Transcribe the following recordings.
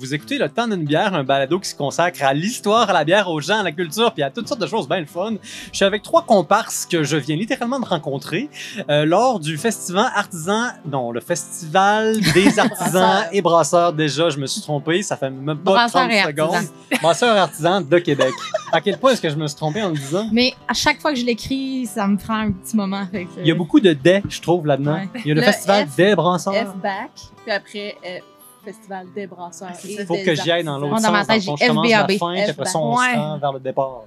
Vous écoutez Le Temps d'une bière, un balado qui se consacre à l'histoire, à la bière, aux gens, à la culture, puis à toutes sortes de choses bien le fun. Je suis avec trois comparses que je viens littéralement de rencontrer euh, lors du festival artisan, non, le festival des artisans et brasseurs. Déjà, je me suis trompé, ça fait même pas Brasseurs 30 et secondes. Brasseurs et artisans de Québec. À quel point est-ce que je me suis trompé en le disant? Mais à chaque fois que je l'écris, ça me prend un petit moment. fait que- Il y a beaucoup de dés, je trouve, là-dedans. Ouais. Il y a le, Le festival F- des brasseurs. F-Back, puis après euh, Festival des brasseurs. Ah, et ça. faut des que j'y aille dans l'autre sens. dans le fond, j'ai je commence la FBAB. fin, puis après ça, on Ouais. se rend vers le départ.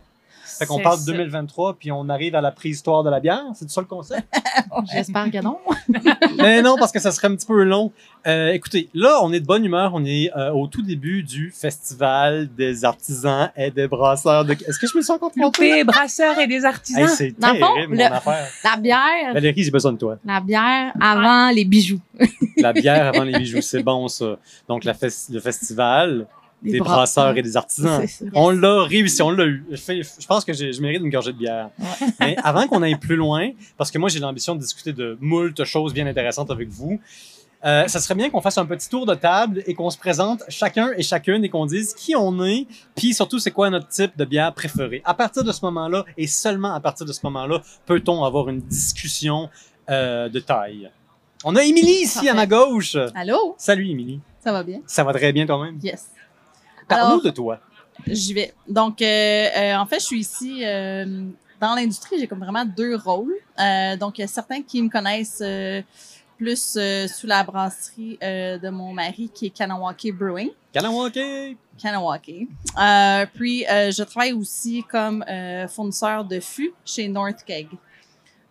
Fait qu'on parle de ça. 2023, puis on arrive à la préhistoire de la bière. C'est ça le concept? J'espère que non. Mais non, parce que ça serait un petit peu long. Euh, écoutez, là, on est de bonne humeur. On est euh, au tout début du festival des artisans et des brasseurs. De... Est-ce que je me suis encore trompé? Loupé, brasseurs et des artisans. Hey, c'est fond, terrible, le- mon affaire. La bière, Valérie, j'ai besoin de toi. la bière avant les bijoux. La bière avant les bijoux, c'est bon, ça. Donc, la fes- le festival des bras- brasseurs et des artisans. On l'a réussi, on l'a eu. Je, fais- je pense que je mérite une gorgée de bière. Mais avant qu'on aille plus loin, parce que moi j'ai l'ambition de discuter de moult choses bien intéressantes avec vous, euh, ça serait bien qu'on fasse un petit tour de table et qu'on se présente chacun et chacune et qu'on dise qui on est, puis surtout c'est quoi notre type de bière préféré. À partir de ce moment-là, et seulement à partir de ce moment-là, peut-on avoir une discussion euh, de taille? On a Émilie ici à ma gauche. Allô? Salut Émilie. Ça va bien? Ça va très bien toi-même? Yes. Parle-nous de toi. J'y vais. Donc, euh, euh, en fait, je suis ici euh, dans l'industrie. J'ai comme vraiment deux rôles. Donc, il y a certains qui me connaissent plus sous la brasserie de mon mari qui est Kanawake Brewing. Kanawake. Kanawake. Puis, je travaille aussi comme fournisseur de fûts chez North Keg.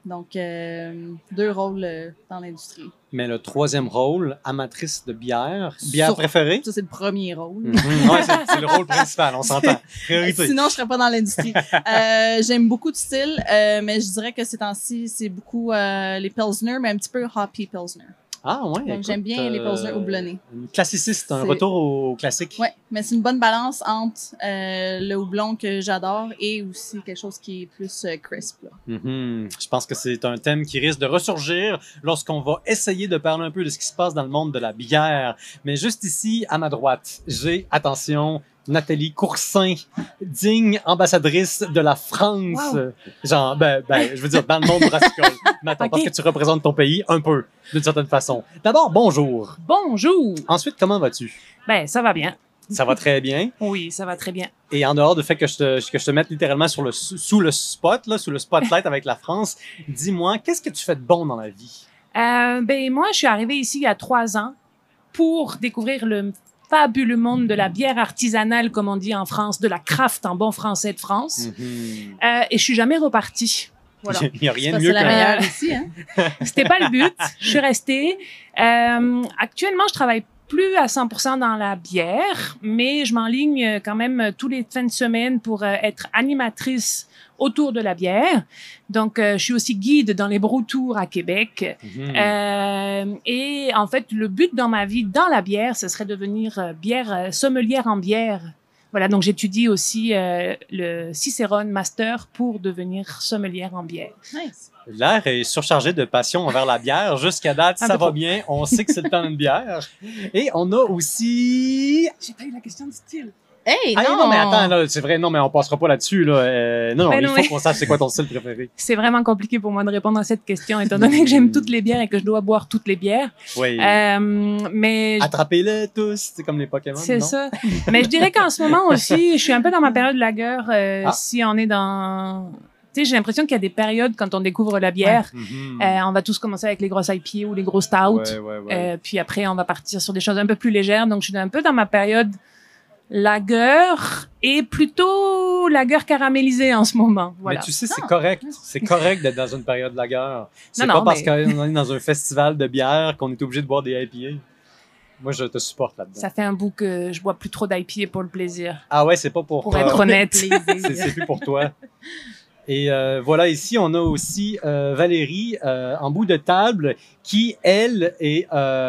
Donc, euh, deux rôles euh, dans l'industrie. Mais le troisième rôle, amatrice de bière. Bière Sur- préférée? Ça, c'est le premier rôle. Ouais, c'est le rôle principal, on s'entend. Priorité. Sinon, je serais pas dans l'industrie. Euh, J'aime beaucoup de styles, mais je dirais que ces temps-ci, c'est beaucoup les Pilsner, mais un petit peu hoppy Pilsner. Ah ouais. J'aime bien les Pilsner houblonnés. Une classiciste, un retour au classique. Ouais, mais c'est une bonne balance entre euh, le houblon que j'adore et aussi quelque chose qui est plus euh, crisp. Là. Mhm. Je pense que c'est un thème qui risque de ressurgir lorsqu'on va essayer de parler un peu de ce qui se passe dans le monde de la bière. Mais juste ici, à ma droite, j'ai, attention, Nathalie Coursin, digne ambassadrice de la France. Genre, ben, ben, je veux dire, dans le monde brassicole. Mais attends, parce Ok. que tu représentes ton pays un peu, d'une certaine façon. D'abord, bonjour. Bonjour. Ensuite, comment vas-tu? Ben, ça va bien. Ça va très bien. Oui, ça va très bien. Et en dehors du fait que je te, que je te mette littéralement sur le, sous le spot, là, sous le spotlight avec la France, dis-moi, qu'est-ce que tu fais de bon dans la vie? Euh, ben, moi, je suis arrivée ici il y a trois ans pour découvrir le fabuleux monde de la bière artisanale, comme on dit en France, de la craft en bon français de France. Mhm. Euh, et je suis jamais repartie. Voilà. Il n'y a rien de mieux que la meilleure ici. Hein? C'était pas le but. Je suis restée. Euh, actuellement, je travaille plus à 100% dans la bière, mais je m'enligne euh, quand même tous les fins de semaine pour être animatrice autour de la bière. Donc, euh, je suis aussi guide dans les broutours à Québec. Mhm. Euh, et en fait, le but dans ma vie, dans la bière, ce serait de devenir euh, bière euh, sommelière en bière. Voilà, donc j'étudie aussi euh, le Cicerone Master pour devenir sommelière en bière. Nice. L'air est surchargé de passion envers la bière. Jusqu'à date, Un ça va bien. On sait que c'est le temps d'une bière. Et on a aussi... J'ai pas eu la question du style. Hey, Ah non! non, mais attends, là, c'est vrai, non, mais on passera pas là-dessus. Là. Euh, non, Ben il non, faut mais- qu'on sache c'est quoi ton style préféré. C'est vraiment compliqué pour moi de répondre à cette question, étant donné que j'aime toutes les bières et que je dois boire toutes les bières. Oui. Euh, mais Attrapez-les tous, c'est comme les Pokémon. c'est ça. Mais je dirais qu'en ce moment aussi, je suis un peu dans ma période lager. Euh, Ah. Si on est dans, tu sais, j'ai l'impression qu'il y a des périodes quand on découvre la bière. Mhm. Euh, on va tous commencer avec les grosses IPA ou les gros stouts. Ouais, ouais, ouais. Euh, puis après, on va partir sur des choses un peu plus légères. Donc, je suis un peu dans ma période lager et plutôt lager caramélisé en ce moment. Voilà. Mais tu sais, c'est Ah. correct. C'est correct d'être dans une période de la guerre. C'est Non, pas non, parce mais- qu'on est dans un festival de bière qu'on est obligé de boire des IPA. Moi, je te supporte là-dedans. Ça fait un bout que je bois plus trop d'IPA pour le plaisir. Ah ouais, c'est pas pour... Pour euh, être honnête. c'est c'est plus pour toi. Et euh, voilà, ici, on a aussi euh, Valérie euh, en bout de table qui, elle, est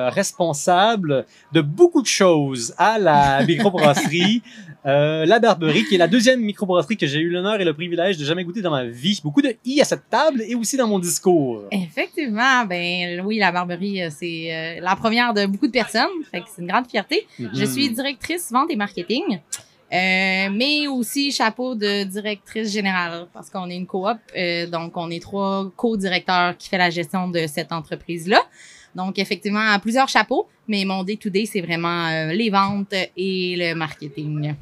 responsable de beaucoup de choses à la microbrasserie. La Barberie, qui est la deuxième microbrasserie que j'ai eu l'honneur et le privilège de jamais goûter dans ma vie. Beaucoup de i à cette table et aussi dans mon discours. Effectivement, ben oui, la Barberie, c'est la première de beaucoup de personnes. Fait que c'est une grande fierté. Je Mhm. suis directrice vente et marketing, euh, mais aussi chapeau de directrice générale parce qu'on est une coop, euh, donc on est trois co-directeurs qui fait la gestion de cette entreprise-là. Donc effectivement, à plusieurs chapeaux, mais mon day-to-day, c'est vraiment euh, les ventes et le marketing.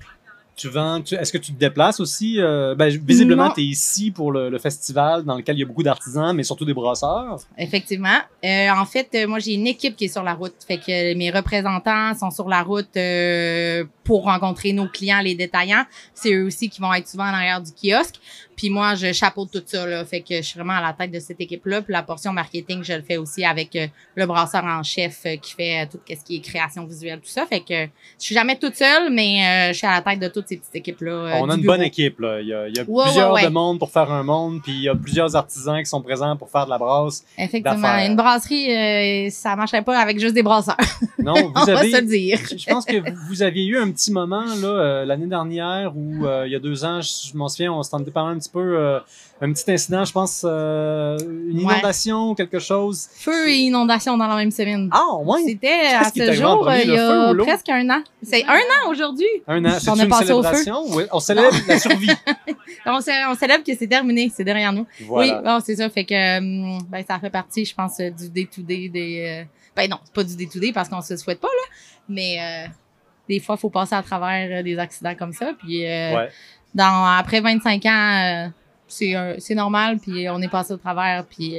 Tu vends, est-ce que tu te déplaces aussi? Euh, ben, visiblement, tu es ici pour le, le festival dans lequel il y a beaucoup d'artisans, mais surtout des brasseurs. Effectivement. Euh, en fait, moi, j'ai une équipe qui est sur la route. Fait que mes représentants sont sur la route euh, pour rencontrer nos clients, les détaillants. C'est eux aussi qui vont être souvent en arrière du kiosque. Puis moi, je chapeaute tout ça. Là. Fait que je suis vraiment à la tête de cette équipe-là. Puis la portion marketing, je le fais aussi avec euh, le brasseur en chef euh, qui fait euh, tout ce qui est création visuelle, tout ça. Fait que je suis jamais toute seule, mais je suis à la tête de toutes ces petites équipes-là. On a une bonne équipe. Là. Il y a, il y a Ouais, plusieurs ouais, ouais. de monde pour faire un monde, puis il y a plusieurs artisans qui sont présents pour faire de la brasse. Effectivement. Une brasserie, euh, ça marcherait pas avec juste des brasseurs. Non, On vous va avez... se le dire. Je pense que vous aviez eu un petit moment là euh, l'année dernière ou euh, il y a deux ans, je, m'en souviens, on s'entendait parler un petit peu, euh, un petit incident, je pense, une inondation ou quelque chose. Feu et inondation dans la même semaine. Ah, ouais. C'était à ce jour, premier, il y a presque un an. C'est un an aujourd'hui. Un an, On a passé au feu. Oui, on célèbre la survie. On, cé- on célèbre que c'est terminé, c'est derrière nous. Voilà. Oui, bon, c'est ça. Fait que hum, ben, ça fait partie, je pense, du day-to-day des. euh, Ben non, c'est pas du day-to-day parce qu'on se le souhaite pas, là. Mais euh, des fois, il faut passer à travers euh, des accidents comme ça. Puis euh, Ouais. dans, après 25 ans, euh, c'est normal. Puis on est passé au travers. Puis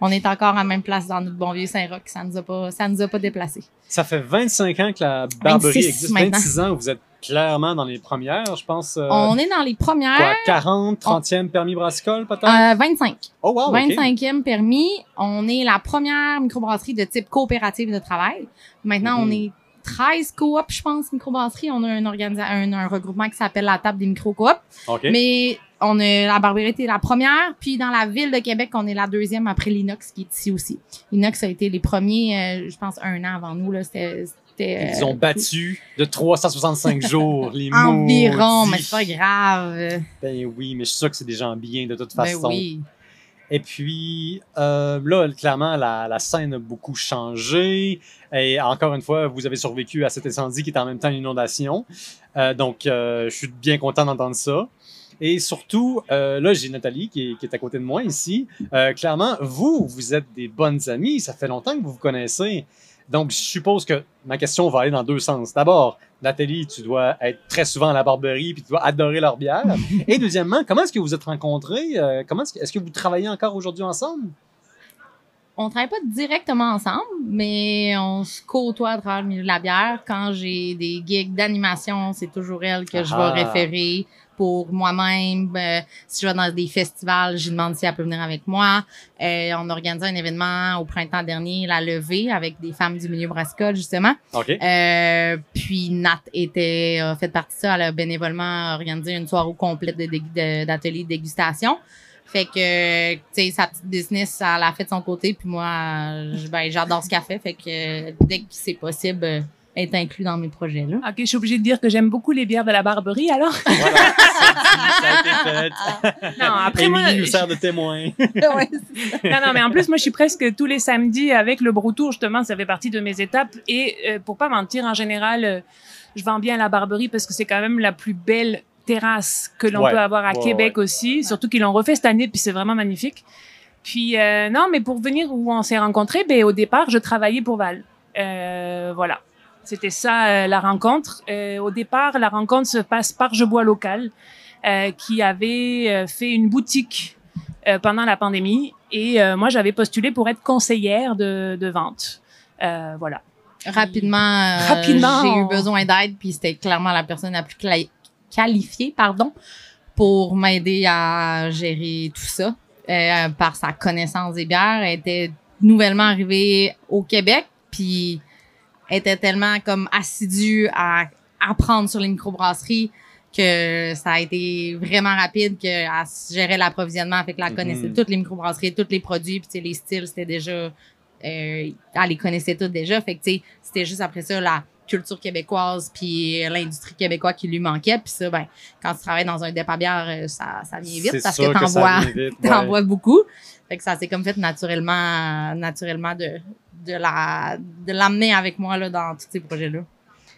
on est encore à la même place dans notre bon vieux Saint-Roch. Ça nous a pas, ça nous a pas déplacés. Ça fait 25 ans que la Barberie 26 existe. maintenant. 26 ans, vous êtes clairement dans les premières, je pense. euh, on est dans les premières. quoi, 40, 30e permis brassicole, peut-être? Euh, 25. oh, wow, OK. 25e permis. On est la première microbrasserie de type coopérative de travail. Maintenant, Mhm. on est 13 coop, je pense, microbrasserie. On a un, un, un regroupement qui s'appelle la table des micro-coop. OK. Mais on a la Barberie était la première. Puis dans la ville de Québec, on est la deuxième après l'Inox qui est ici aussi. L'Inox a été les premiers, euh, je pense, un an avant nous. Là, c'était, c'était, Ils euh, ont battu de 365 jours les environ, maudits. mais c'est pas grave. Ben oui, mais je suis sûr que c'est des gens bien de toute Ben façon. oui. Et puis euh, là, clairement, la, scène a beaucoup changé. Et encore une fois, vous avez survécu à cet incendie qui est en même temps une inondation. Euh, donc, euh, je suis bien content d'entendre ça. Et surtout, là, j'ai Nathalie qui est, qui est à côté de moi ici. Clairement, vous, vous êtes des bonnes amies. Ça fait longtemps que vous vous connaissez. Donc, je suppose que ma question va aller dans deux sens. D'abord, Nathalie, tu dois être très souvent à la barberie puis tu dois adorer leur bière. Et deuxièmement, comment est-ce que vous êtes rencontrés? Euh, comment est-ce que, vous travaillez encore aujourd'hui ensemble? on travaille pas directement ensemble, mais on se côtoie à travers le milieu de la bière. Quand j'ai des gigs d'animation, c'est toujours elle que je Ah. vais référer pour moi-même. Euh, si je vais dans des festivals, je demande si elle peut venir avec moi. Euh, on a organisé un événement au printemps dernier, la levée, avec des femmes du milieu brassicole, justement. Euh, puis Nat était a fait partie de ça. Elle a bénévolement organisé une soirée complète de dég- de- d'ateliers de, dégustation. Fait que, tu sais, sa petite business, elle l'a fait de son côté. Puis moi, je- ben, j'adore ce qu'elle fait. Fait que dès que c'est possible, est inclus dans mes projets, là. Ok, je suis obligée de dire que j'aime beaucoup les bières de la Barberie, alors. Voilà, ça a été fait. Non, après moi, nous sert de témoin. Ouais. non, non, mais en plus, moi, je suis presque tous les samedis avec le Broutour, justement, ça fait partie de mes étapes. Et euh, pour pas mentir, en général, euh, je vends bien à la Barberie parce que c'est quand même la plus belle terrasse que l'on Ouais, peut avoir à ouais, Québec aussi. Surtout qu'ils l'ont refait cette année, puis c'est vraiment magnifique. Puis, euh, non, mais pour venir où on s'est rencontrés, ben, au départ, je travaillais pour Val. Euh, voilà. C'était ça, euh, la rencontre. Euh, au départ, la rencontre se passe par Je bois local, euh, qui avait fait une boutique pendant la pandémie. Et moi, j'avais postulé pour être conseillère de, de vente. Voilà. Rapidement, Rapidement, j'ai eu besoin d'aide. Puis c'était clairement la personne la plus qualifiée, pardon, pour m'aider à gérer tout ça. Par sa connaissance des bières, elle était nouvellement arrivée au Québec, puis était tellement comme assidue à apprendre sur les microbrasseries que ça a été vraiment rapide, qu'elle gérait l'approvisionnement, fait que la Mhm. connaissait toutes les microbrasseries, tous les produits, puis les styles, c'était déjà, euh, elle les connaissait toutes déjà, fait que c'était juste après ça la culture québécoise puis l'industrie québécoise qui lui manquait, puis ça, ben, quand tu travailles dans un dépôt à bière, euh, ça, ça vient vite parce que t'en bois, ouais. beaucoup, fait que ça s'est comme fait naturellement, naturellement de de la de l'amener avec moi là dans tous ces projets là.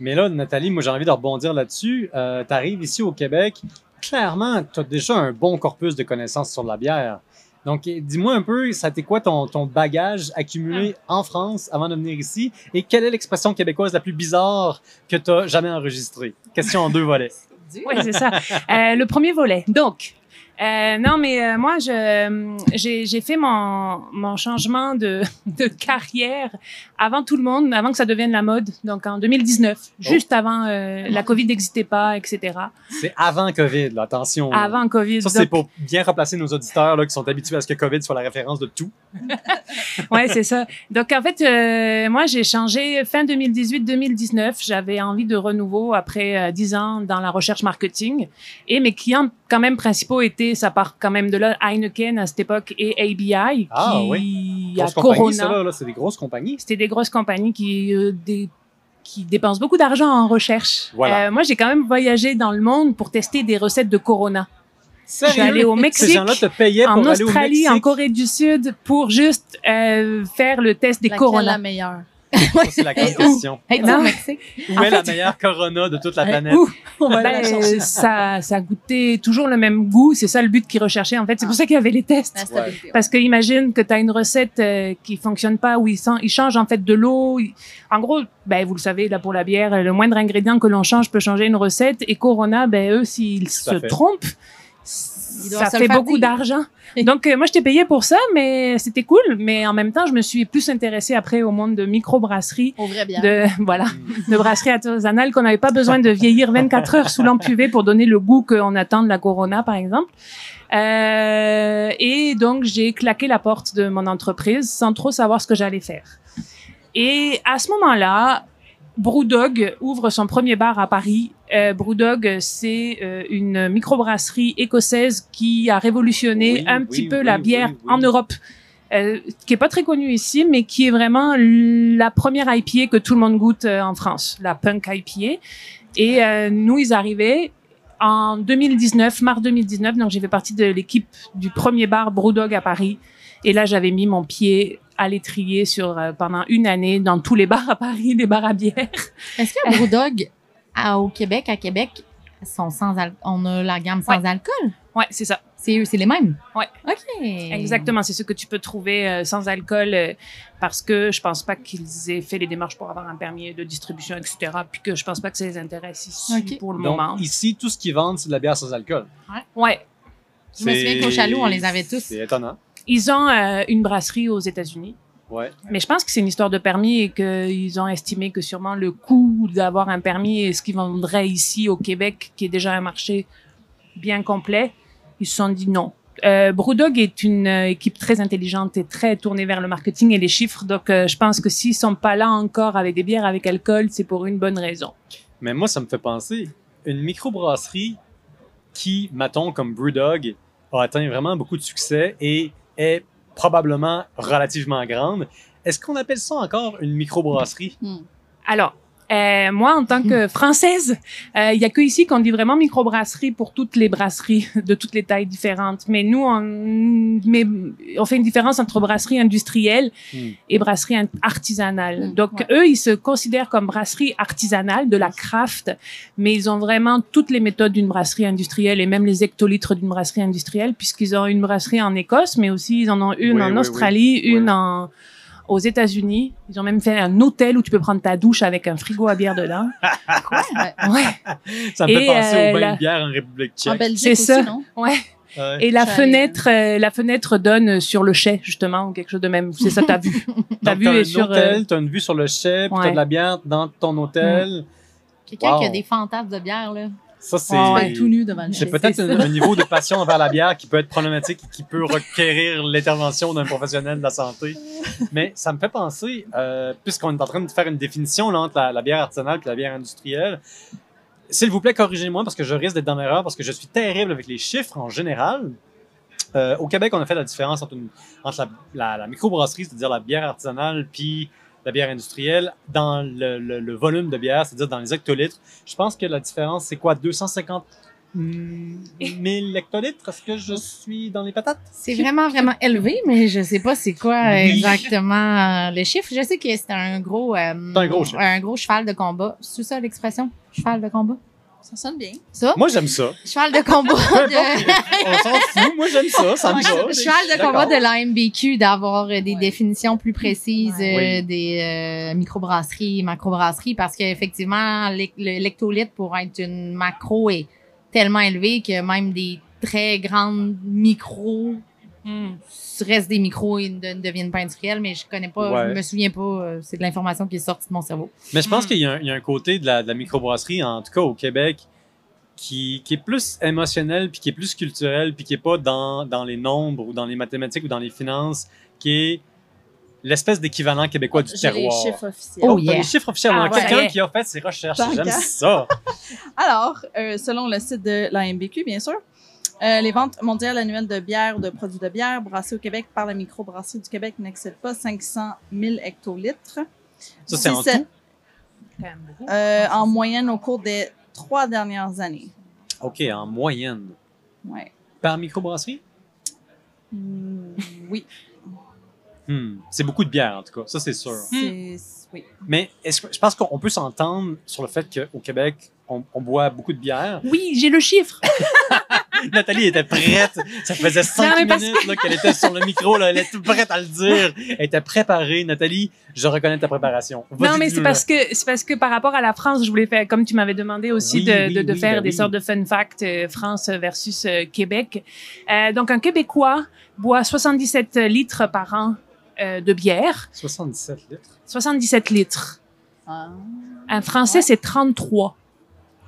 Mais là, Nathalie, moi j'ai envie de rebondir là-dessus. Euh, tu arrives ici au Québec, clairement, tu as déjà un bon corpus de connaissances sur la bière. Donc, dis-moi un peu, ça t'est quoi ton, ton bagage accumulé en France avant de venir ici? Et quelle est l'expression québécoise la plus bizarre que tu as jamais enregistrée? Question en deux volets. Oui, c'est ça. Euh, le premier volet. Donc, euh, non, mais euh, moi, je, j'ai, j'ai fait mon, mon changement de, de carrière avant tout le monde, avant que ça devienne la mode. Donc, en 2019, juste avant euh, la COVID n'existait pas, etc. C'est avant COVID, là, attention. Avant COVID. Ça, c'est Donc, pour bien replacer nos auditeurs là, qui sont habitués à ce que COVID soit la référence de tout. ouais, c'est ça. Donc, en fait, euh, moi, j'ai changé fin 2018-2019. J'avais envie de renouveau après euh, 10 ans dans la recherche marketing. Et mes clients, quand même, principaux étaient, ça part quand même de là, Heineken à cette époque et ABI, Ah, qui oui. a Grosse compagnie, Corona. ça, là, là, c'est des grosses compagnies. C'était des grosses compagnies qui, euh, des, qui dépensent beaucoup d'argent en recherche. Voilà. Euh, moi, j'ai quand même voyagé dans le monde pour tester des recettes de Corona. Sérieux? suis allée au Mexique, te payaient En pour aller au Australie, Mexique? en Corée du Sud, pour juste euh, faire le test des Laquelle Corona. la meilleure? Ça, c'est la grande question. Hey, Non. Mexique? Où En est la fait- meilleure Corona de toute la planète? où? On va la Ben, chercher. ça, ça goûtait toujours le même goût. C'est ça le but qu'ils recherchaient. En fait, c'est pour ça qu'il y avait les tests. Parce que imagine que tu as une recette euh, qui fonctionne pas où ils, ils changent en fait de l'eau. En gros, ben vous le savez là pour la bière, le moindre ingrédient que l'on change peut changer une recette. Et Corona, ben eux s'ils se trompent, ça fait faire beaucoup d'argent. Donc euh, moi je t'ai payé pour ça, mais c'était cool. Mais en même temps, je me suis plus intéressée après au monde de microbrasserie. Au vrai bien. De, voilà, Mm. de brasserie artisanale qu'on n'avait pas besoin de vieillir 24 heures sous lampe UV pour donner le goût qu'on attend de la Corona, par exemple. Euh, et donc, j'ai claqué la porte de mon entreprise sans trop savoir ce que j'allais faire. Et à ce moment-là, Brewdog ouvre son premier bar à Paris. Euh, Brewdog, c'est euh, une microbrasserie écossaise qui a révolutionné Oui, un oui, petit peu la bière en Europe. Euh, qui est pas très connue ici, mais qui est vraiment la première IPA que tout le monde goûte euh, en France, la Punk IPA. Et nous, ils arrivaient en 2019, mars 2019, donc j'ai fait partie de l'équipe du premier bar Brewdog à Paris. Et là, j'avais mis mon pied à l'étrier sur euh, pendant une année dans tous les bars à Paris, les bars à bière. Est-ce que Brewdog à- au Québec, à Québec, sont sans al- on a la gamme sans alcool? Ouais, c'est ça. C'est eux, c'est les mêmes? Ouais. OK. Exactement, c'est ce que tu peux trouver euh, sans alcool euh, parce que je pense pas qu'ils aient fait les démarches pour avoir un permis de distribution, etc. Puis que je pense pas que ça les intéresse ici pour le Donc, moment. ici, tout ce qu'ils vendent, c'est de la bière sans alcool. Ouais, Je me souviens qu'au Chaloux, on les avait tous. C'est étonnant. Ils ont euh, une brasserie aux États-Unis. Ouais. Mais je pense que c'est une histoire de permis et qu'ils ont estimé que sûrement le coût d'avoir un permis et ce qu'ils vendraient ici au Québec, qui est déjà un marché bien complet, ils se sont dit non. Euh, Brewdog est une euh, équipe très intelligente et très tournée vers le marketing et les chiffres. Donc, euh, je pense que s'ils sont pas là encore avec des bières avec alcool, c'est pour une bonne raison. Mais moi, ça me fait penser, une microbrasserie qui, mettons, comme Brewdog, a atteint vraiment beaucoup de succès et est probablement relativement grande. Est-ce qu'on appelle ça encore une microbrasserie? Alors, euh, moi, en tant que Française, euh, il y a que ici qu'on dit vraiment microbrasserie pour toutes les brasseries de toutes les tailles différentes. Mais nous, on, mais on fait une différence entre brasserie industrielle Hmm. et brasserie artisanale. Hmm, Donc, ouais. eux, ils se considèrent comme brasserie artisanale, de la craft, mais ils ont vraiment toutes les méthodes d'une brasserie industrielle et même les hectolitres d'une brasserie industrielle, puisqu'ils ont une brasserie en Écosse, mais aussi ils en ont une Oui, en oui, Australie, oui. une Ouais. en aux États-Unis. Ils ont même fait un hôtel où tu peux prendre ta douche avec un frigo à bière dedans. Ouais, Ça me fait Et, penser euh, au bain la- de bière en République En tchèque. Belgique C'est aussi, ça. non? ouais. Ouais. Et la fenêtre, euh, la fenêtre donne sur le chai justement ou quelque chose de même. C'est ça, t'as vu. T'as vu t'as et un sur. euh, hôtel, t'as une vue sur le chai, puis t'as Ouais. de la bière dans ton hôtel. Quelqu'un Wow. qui a des fantasmes de bière, là. Ça, c'est... Ouais, tout nu devant le C'est peut-être un, niveau de passion envers la bière qui peut être problématique et qui peut requérir l'intervention d'un professionnel de la santé. Mais ça me fait penser, euh, puisqu'on est en train de faire une définition là, entre la, la bière artisanale et la bière industrielle, s'il vous plaît, corrigez-moi parce que je risque d'être dans l'erreur parce que je suis terrible avec les chiffres en général. Euh, au Québec, on a fait la différence entre, une- entre la, la- la microbrasserie, c'est-à-dire la bière artisanale, puis la bière industrielle, dans le, le- le volume de bière, c'est-à-dire dans les hectolitres. Je pense que la différence, c'est quoi? 250 000 hectolitres? Est-ce que je suis dans les patates? C'est vraiment, vraiment élevé, mais je sais pas c'est quoi exactement euh, le chiffre. Je sais que c'est un gros, euh, un gros un gros cheval de combat. C'est ça l'expression? Cheval de combat? Ça sonne bien. Ça? Moi, j'aime ça. Cheval de combat de... on s'en fout. Moi, j'aime ça. Ça me va. cheval de combat de l'AMBQ d'avoir euh, des Ouais. définitions plus précises Ouais. euh, des euh, microbrasseries, macrobrasseries, parce qu'effectivement, le lectolite pour être une macro est tellement élevé que même des très grandes micros Hmm. restent des micros et ne, ne deviennent pas industriels, mais je connais pas, Ouais. je me souviens pas, euh, c'est de l'information qui est sortie de mon cerveau. Mais je pense Mm. qu'il y, a un- il y a un côté de la, de la microbrasserie, en tout cas au Québec, qui, qui est plus émotionnel, puis qui est plus culturel, puis qui est pas dans, dans les nombres ou dans les mathématiques ou dans les finances, qui est l'espèce d'équivalent québécois du J'ai les terroir. chiffres officiels. Oh, t'as yeah. les chiffres officiels. Ah, a quelqu'un ouais. qui a fait ses recherches. J'aime ça. Alors, euh, selon le site de l'AMBQ, bien sûr, euh, les ventes mondiales annuelles de bière ou de produits de bière brassés au Québec par la microbrasserie du Québec n'excèdent pas 500 000 hectolitres. Ça, c'est en tout. Quand même beaucoup. euh, en moyenne au cours des trois dernières années. OK, en moyenne. Ouais. Par microbrasserie? Mm, oui, Hmm, C'est beaucoup de bière, en tout cas. Ça, c'est sûr. c'est oui. Mais est-ce que, je pense qu'on peut s'entendre sur le fait qu'au Québec, on, on boit beaucoup de bière. Oui, j'ai le chiffre. Nathalie était prête. Ça faisait cinq minutes qu'elle était sur le micro. Là. Elle était prête à le dire. Elle était préparée. Nathalie, je reconnais ta préparation. Vas-y, Non, mais c'est parce que c'est parce que par rapport à la France, je voulais faire comme tu m'avais demandé aussi Oui, de, oui, de, de oui, faire ben des oui. sortes de fun facts euh, France versus euh, Québec. Euh, donc un Québécois boit 77 litres par an euh, de bière, 77 litres? 77 litres. Ah. Un Français Ouais. c'est 33.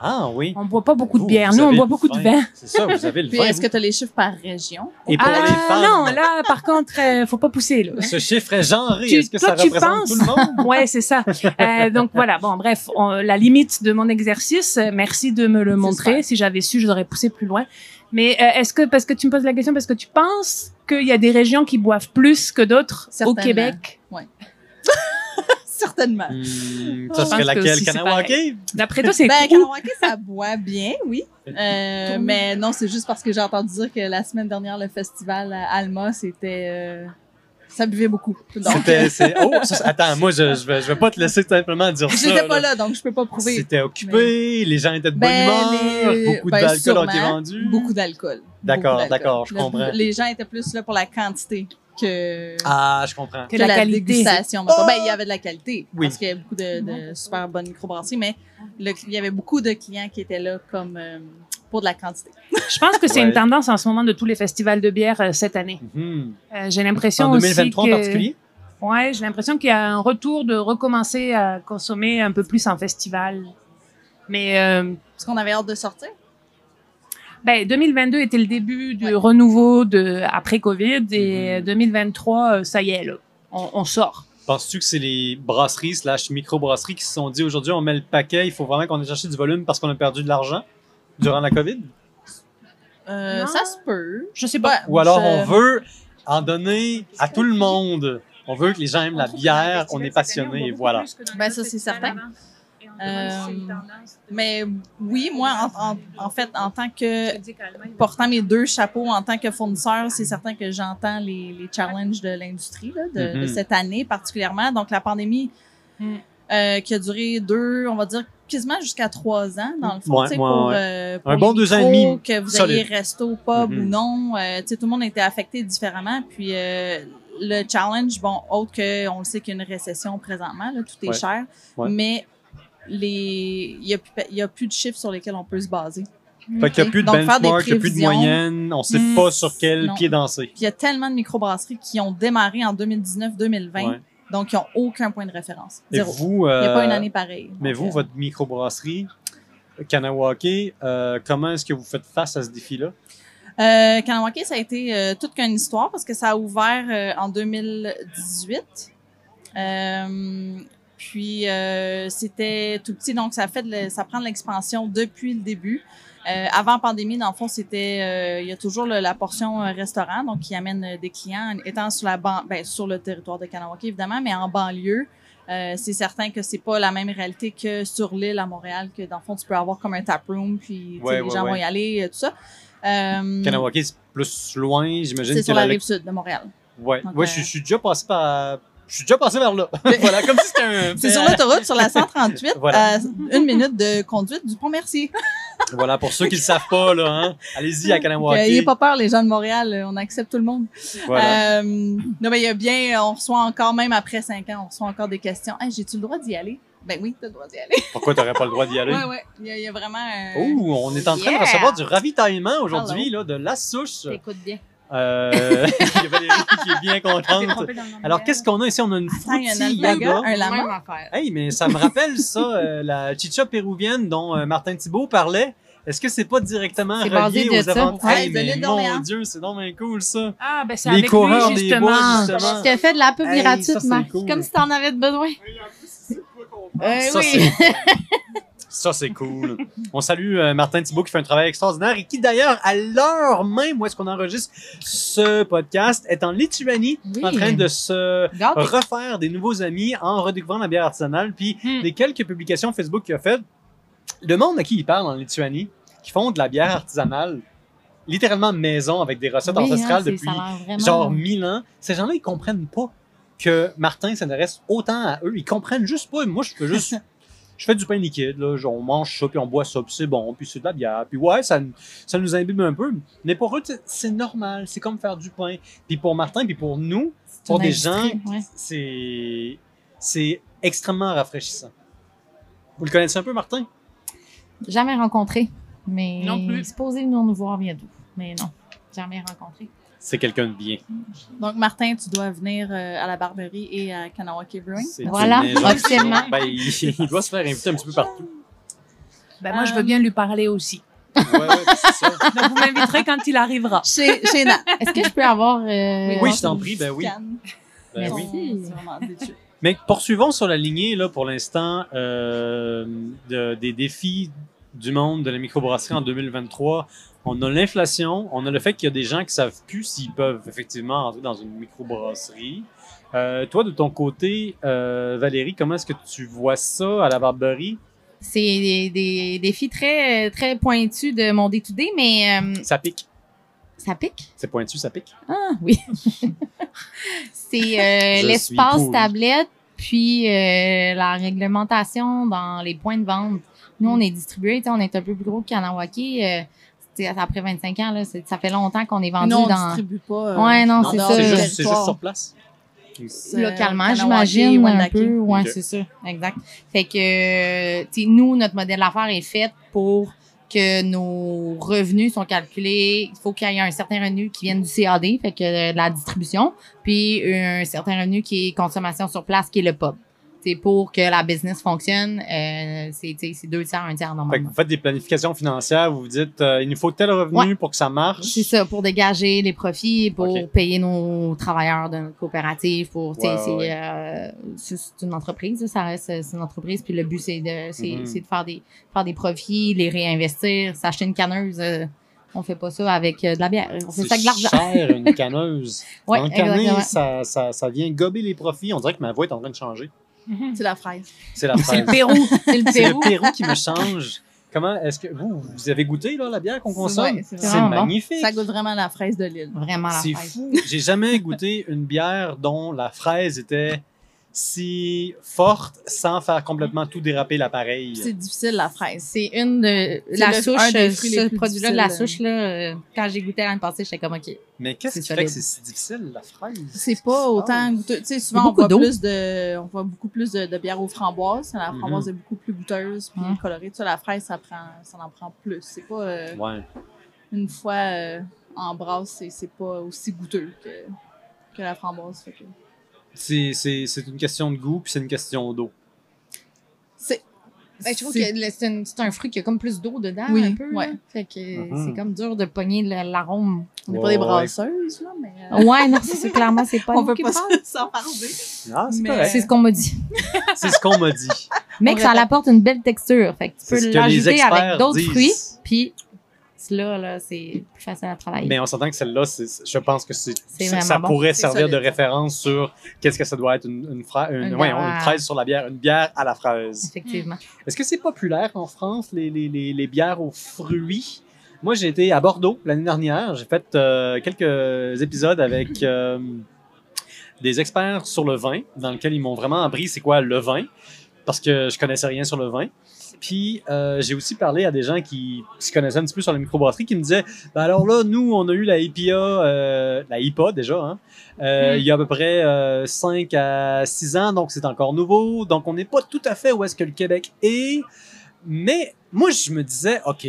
Ah oui. On boit pas beaucoup de bière. Nous on boit beaucoup de vin. C'est ça, vous avez le Puis vin. est-ce que tu as les chiffres par région? Et pour ah les femmes, non, là par contre, euh, faut pas pousser là. ce chiffre est genré. Est-ce que toi, ça tu représente penses? tout le monde? Ouais, c'est ça. Euh, donc voilà. Bon, bref, on- la limite de mon exercice. Merci de me le montrer. Si j'avais su, j'aurais poussé plus loin. Mais euh, est-ce que parce que tu me poses la question parce que tu penses qu'il y a des régions qui boivent plus que d'autres au. Québec? Certainement. Hmm, ça serait laquelle? Kanawake? D'après toi, c'est Ben, Kanawake, ça boit bien, oui. Euh, mais non, c'est juste parce que j'ai entendu dire que la semaine dernière, le festival à Alma, c'était... euh, ça buvait beaucoup. Donc, C'était, c'est, oh, ça, attends, moi, je, je vais, je vais pas te laisser simplement dire ça. j'étais pas là. donc je peux pas prouver. C'était occupé, les gens étaient de bonne Ben, humeur, les- beaucoup ben, d'alcool ont été vendu. Beaucoup d'alcool. D'accord, Beaucoup d'alcool. d'accord, je Le- comprends. Les gens étaient plus là pour la quantité que, Ah, je comprends. Que que la la, qualité. dégustation. Oh! Ben, il y avait de la qualité. Oui. Parce qu'il y avait beaucoup de, de super bonnes microbrasseries, mais le- il y avait beaucoup de clients qui étaient là comme euh, pour de la quantité. Je pense que c'est Ouais. une tendance en ce moment de tous les festivals de bière euh, cette année. Mhm. Euh, j'ai l'impression En aussi 2023 que en particulier? ouais, j'ai l'impression qu'il y a un retour de recommencer à consommer un peu plus en festival. Mais euh, Est-ce qu'on avait hâte de sortir? Ben, 2022 était le début du Ouais. renouveau de après Covid et Mhm. 2023, euh, ça y est là, on, on sort. Penses-tu que c'est les brasseries slash microbrasseries qui se sont dit aujourd'hui on met le paquet, il faut vraiment qu'on ait cherché du volume parce qu'on a perdu de l'argent durant la COVID? Euh, ça se peut. Je sais pas. Ou alors je- on veut en donner à tout le monde. On veut que les gens aiment la bière, on est passionné et voilà. Ben, ça, c'est certain. Euh, Mais oui, moi, en, en- en fait, en tant que portant mes deux chapeaux en tant que fournisseur, c'est certain que j'entends les, les challenges de l'industrie là, de, Mhm. de cette année particulièrement. Donc, la pandémie Mm. euh, qui a duré deux, on va dire quasiment jusqu'à trois ans, dans le fond, Ouais, tu sais, ouais, pour, ouais. euh, pour Un bon deux ans et demi Que vous solide. ayez resto, pub Mhm. ou non, euh, tu sais, tout le monde était affecté différemment. Puis, euh, le challenge, bon, autre que, on le sait qu'il y a une récession présentement, là, tout est Ouais. cher, Ouais. mais les, il y a, y a plus de chiffres sur lesquels on peut se baser. Fait qu'il n'y a plus de Donc, benchmark, il n'y a plus de moyenne, on sait Mm. pas sur quel Non. pied danser. Puis il y a tellement de microbrasseries qui ont démarré en 2019-2020, Ouais. donc qui n'ont aucun point de référence. Et vous, Il n'y a pas euh, une année pareille. Mais vous, euh, votre microbrasserie, Kanawake, euh, comment est-ce que vous faites face à ce défi-là? Euh, Kanawake, ça a été euh, toute qu'une histoire parce que ça a ouvert euh, en 2018. Puis euh, c'était tout petit, donc ça fait de ça prend de l'expansion depuis le début. Euh, avant pandémie, dans le fond, c'était euh, il y a toujours le- la portion euh, restaurant, donc qui amène des clients, étant sur la ban ben, sur le territoire de Kanawake évidemment, mais en banlieue. C'est certain que c'est pas la même réalité que sur l'île à Montréal, que dans le fond tu peux avoir comme un tap room, puis Ouais, les ouais, gens ouais. vont y aller, tout ça. Kanawake, c'est plus loin, j'imagine. c'est sur la la- rive sud de Montréal. Ouais, Donc, ouais je, je suis déjà passé par. Je suis déjà passé vers là. voilà, comme si c'était un. C'est sur l'autoroute, sur la 138, Voilà. à une minute de conduite du pont Mercier. Voilà, pour ceux qui le savent pas, là, hein, allez-y à Kanawake. N'ayez pas peur, les gens de Montréal, euh, on accepte tout le monde. Voilà. Euh, non, mais il y a bien, on reçoit encore, même après cinq ans, on reçoit encore des questions. Hey, j'ai-tu le droit d'y aller? Ben oui, t'as le droit d'y aller. Pourquoi t'aurais pas le droit d'y aller? Ouais, ouais. Il y, a- il y a vraiment. euh, Oh, on est en train de recevoir du ravitaillement aujourd'hui, là, de la souche. T'écoutes bien. Euh, il y a Valérie qui est bien contente. Alors, qu'est-ce qu'on a ici? On a une Attends, il y a un lama. Hey, mais ça me rappelle ça, euh, la chicha péruvienne dont euh, Martin Thibault parlait. Est-ce que c'est pas directement relié aux? Ouais, Hey, mais mon. Dieu, c'est donc bien cool, ça. Ah, ben c'est Les avec coureurs lui, des justement. bois, justement. Je t'ai fait de la pub Hey, gratuite, ça, c'est Marc. cool. Comme si t'en avais besoin. Euh, Ça, oui. Ça, c'est cool. On salue euh, Martin Thibault qui fait un travail extraordinaire et qui, d'ailleurs, à l'heure même où est-ce qu'on enregistre ce podcast, est en Lituanie Oui. en train de se refaire des nouveaux amis en redécouvrant la bière artisanale. Puis, Hmm. les quelques publications Facebook qu'il a faites, le monde à qui il parle en Lituanie, qui font de la bière artisanale, littéralement maison avec des recettes oui, ancestrales hein, c'est- depuis vraiment- genre 1000 ans, ces gens-là, ils comprennent pas que Martin s'intéresse autant à eux. Ils comprennent juste pas. Moi, je fais juste. Je fais du pain liquide, là. Genre, on mange ça, puis on boit ça, puis c'est bon, puis c'est de la bière. Puis ouais, ça, ça nous imbibe un peu. Mais pour eux, c'est- normal. C'est comme faire du pain. Puis pour Martin, puis pour nous, pour des gens, industrie, ouais. c'est c'est extrêmement rafraîchissant. Vous le connaissez un peu, Martin? Jamais rencontré. Mais Non plus. supposé venir nous voir bientôt. Mais non, jamais rencontré. C'est quelqu'un de bien. Donc, Martin, tu dois venir euh, à la Barberie et à Kanawake Brewing. Voilà, officiellement. Ben, il, il doit se faire inviter un petit peu partout. Ben, moi, je veux bien lui parler aussi. Ouais, ouais, c'est ça. Donc, vous m'inviterez quand il arrivera. Chez, chez Nat. Est-ce que je peux avoir. euh, Oui, je t'en prie, ben oui. Ben oui. Merci. Mais poursuivons sur la lignée, là, pour l'instant, euh, de- des défis du monde de la microbrasserie en 2023. On a l'inflation, on a le fait qu'il y a des gens qui savent plus s'ils peuvent effectivement entrer dans une microbrasserie. Euh, toi, de ton côté, euh, Valérie, comment est-ce que tu vois ça à la Barberie? C'est des, des défis très, très pointus de mon day-to-day, mais euh, Ça pique. ça pique? C'est pointu, ça pique. Ah, oui. c'est euh, l'espace tablette, puis la réglementation dans les points de vente. Nous, on est distribué, on est un peu plus gros c'est- après 25 ans, là, ça fait longtemps qu'on est vendu Nous, on dans... distribue pas. euh, Ouais, non, c'est ça. C'est juste, c'est juste territoire. sur place? Localement, Kanawake, j'imagine, un Wendake. peu. Ouais, c'est ça. Exact. Fait que, euh, tu sais, nous, notre modèle d'affaires est fait pour que nos revenus sont calculés. Il faut qu'il y ait un certain revenu qui vienne du CAD, fait que euh, de la distribution, puis un certain revenu qui est consommation sur place, qui est le pub. C'est pour que la business fonctionne, euh, c'est deux tiers, un tiers Fait que normalement. vous faites des planifications financières, vous vous dites, euh, il nous faut tel revenu pour que ça marche. C'est ça, pour dégager les profits, pour payer nos travailleurs de notre coopérative, pour, Ouais, c'est, ouais. euh, c'est une entreprise, ça reste, une entreprise, puis le but, c'est de, c'est, Mhm. c'est de faire des, faire des profits, les réinvestir, s'acheter une canneuse, on fait pas ça avec de la bière, on fait ça avec de l'argent. cher, une canneuse. Ouais, exactement. ça, ça, ça vient gober les profits. On dirait que ma voix est en train de changer. C'est la fraise. C'est la C'est le fraise. Pérou. C'est le C'est Pérou. le Pérou qui me change. Comment est-ce que vous, vous avez goûté là, la bière qu'on consomme? ouais, c'est c'est bon. magnifique. Ça goûte vraiment la fraise de l'île. Vraiment la C'est fraise. fou. J'ai jamais goûté une bière dont la fraise était si forte sans faire complètement tout déraper l'appareil. C'est difficile, la fraise. C'est une de, la le- souche, un des euh, fruits ce produit-là de la souche, là, euh, quand j'ai goûté l'année passée, j'étais comme, OK. Mais qu'est-ce C'est qui fait que solide. c'est si difficile, la fraise? C'est pas autant goûteux. Tu sais, souvent, on voit plus de, on voit beaucoup plus de, de bière aux framboises. La Mhm. framboise est beaucoup plus goûteuse puis Mhm. colorée. Tu sais, la fraise, ça prend, ça en prend plus. C'est pas, euh, Ouais. une fois euh, en brasse, c'est, c'est pas aussi goûteux que, que la framboise. Fait que C'est, c'est, c'est une question de goût puis c'est une question d'eau. c'est, Ben, je trouve que le- c'est un, c'est un fruit qui a comme plus d'eau dedans, Oui, un peu. ouais. Fait que Mhm. c'est comme dur de pogner le- l'arôme. On n'est pas des ouais. brasseuses, là, mais. euh, Ouais, non, c'est ça, clairement, c'est pas on nous peut qui pas parle. s'en parler. Ah, c'est Mais- correct. C'est ce qu'on m'a dit. C'est ce qu'on m'a dit. Mais que ça apporte une belle texture. Fait que tu C'est peux ce que les l'ajouter experts avec d'autres disent. fruits, puis là, là, c'est plus facile à travailler. Mais on s'entend que celle-là, je pense que c'est, ça, bon. pourrait servir de référence sur qu'est-ce que ça doit être une, une, fra- une, Une fraise sur la bière, une bière à la fraise. Effectivement. Est-ce que c'est populaire en France, les, les, les, les bières aux fruits? Moi, j'ai été à Bordeaux l'année dernière. J'ai fait euh, quelques épisodes avec euh, des experts sur le vin, dans lequel ils m'ont vraiment appris c'est quoi le vin, parce que je connaissais rien sur le vin. Puis euh, j'ai aussi parlé à des gens qui se connaissaient un petit peu sur la microbrasserie qui me disaient ben alors là nous on a eu la IPA euh, la IPA déjà hein, euh, Mm. il y a à peu près euh, 5 à 6 ans donc c'est encore nouveau. Donc on n'est pas tout à fait où est-ce que le Québec est. Mais moi je me disais OK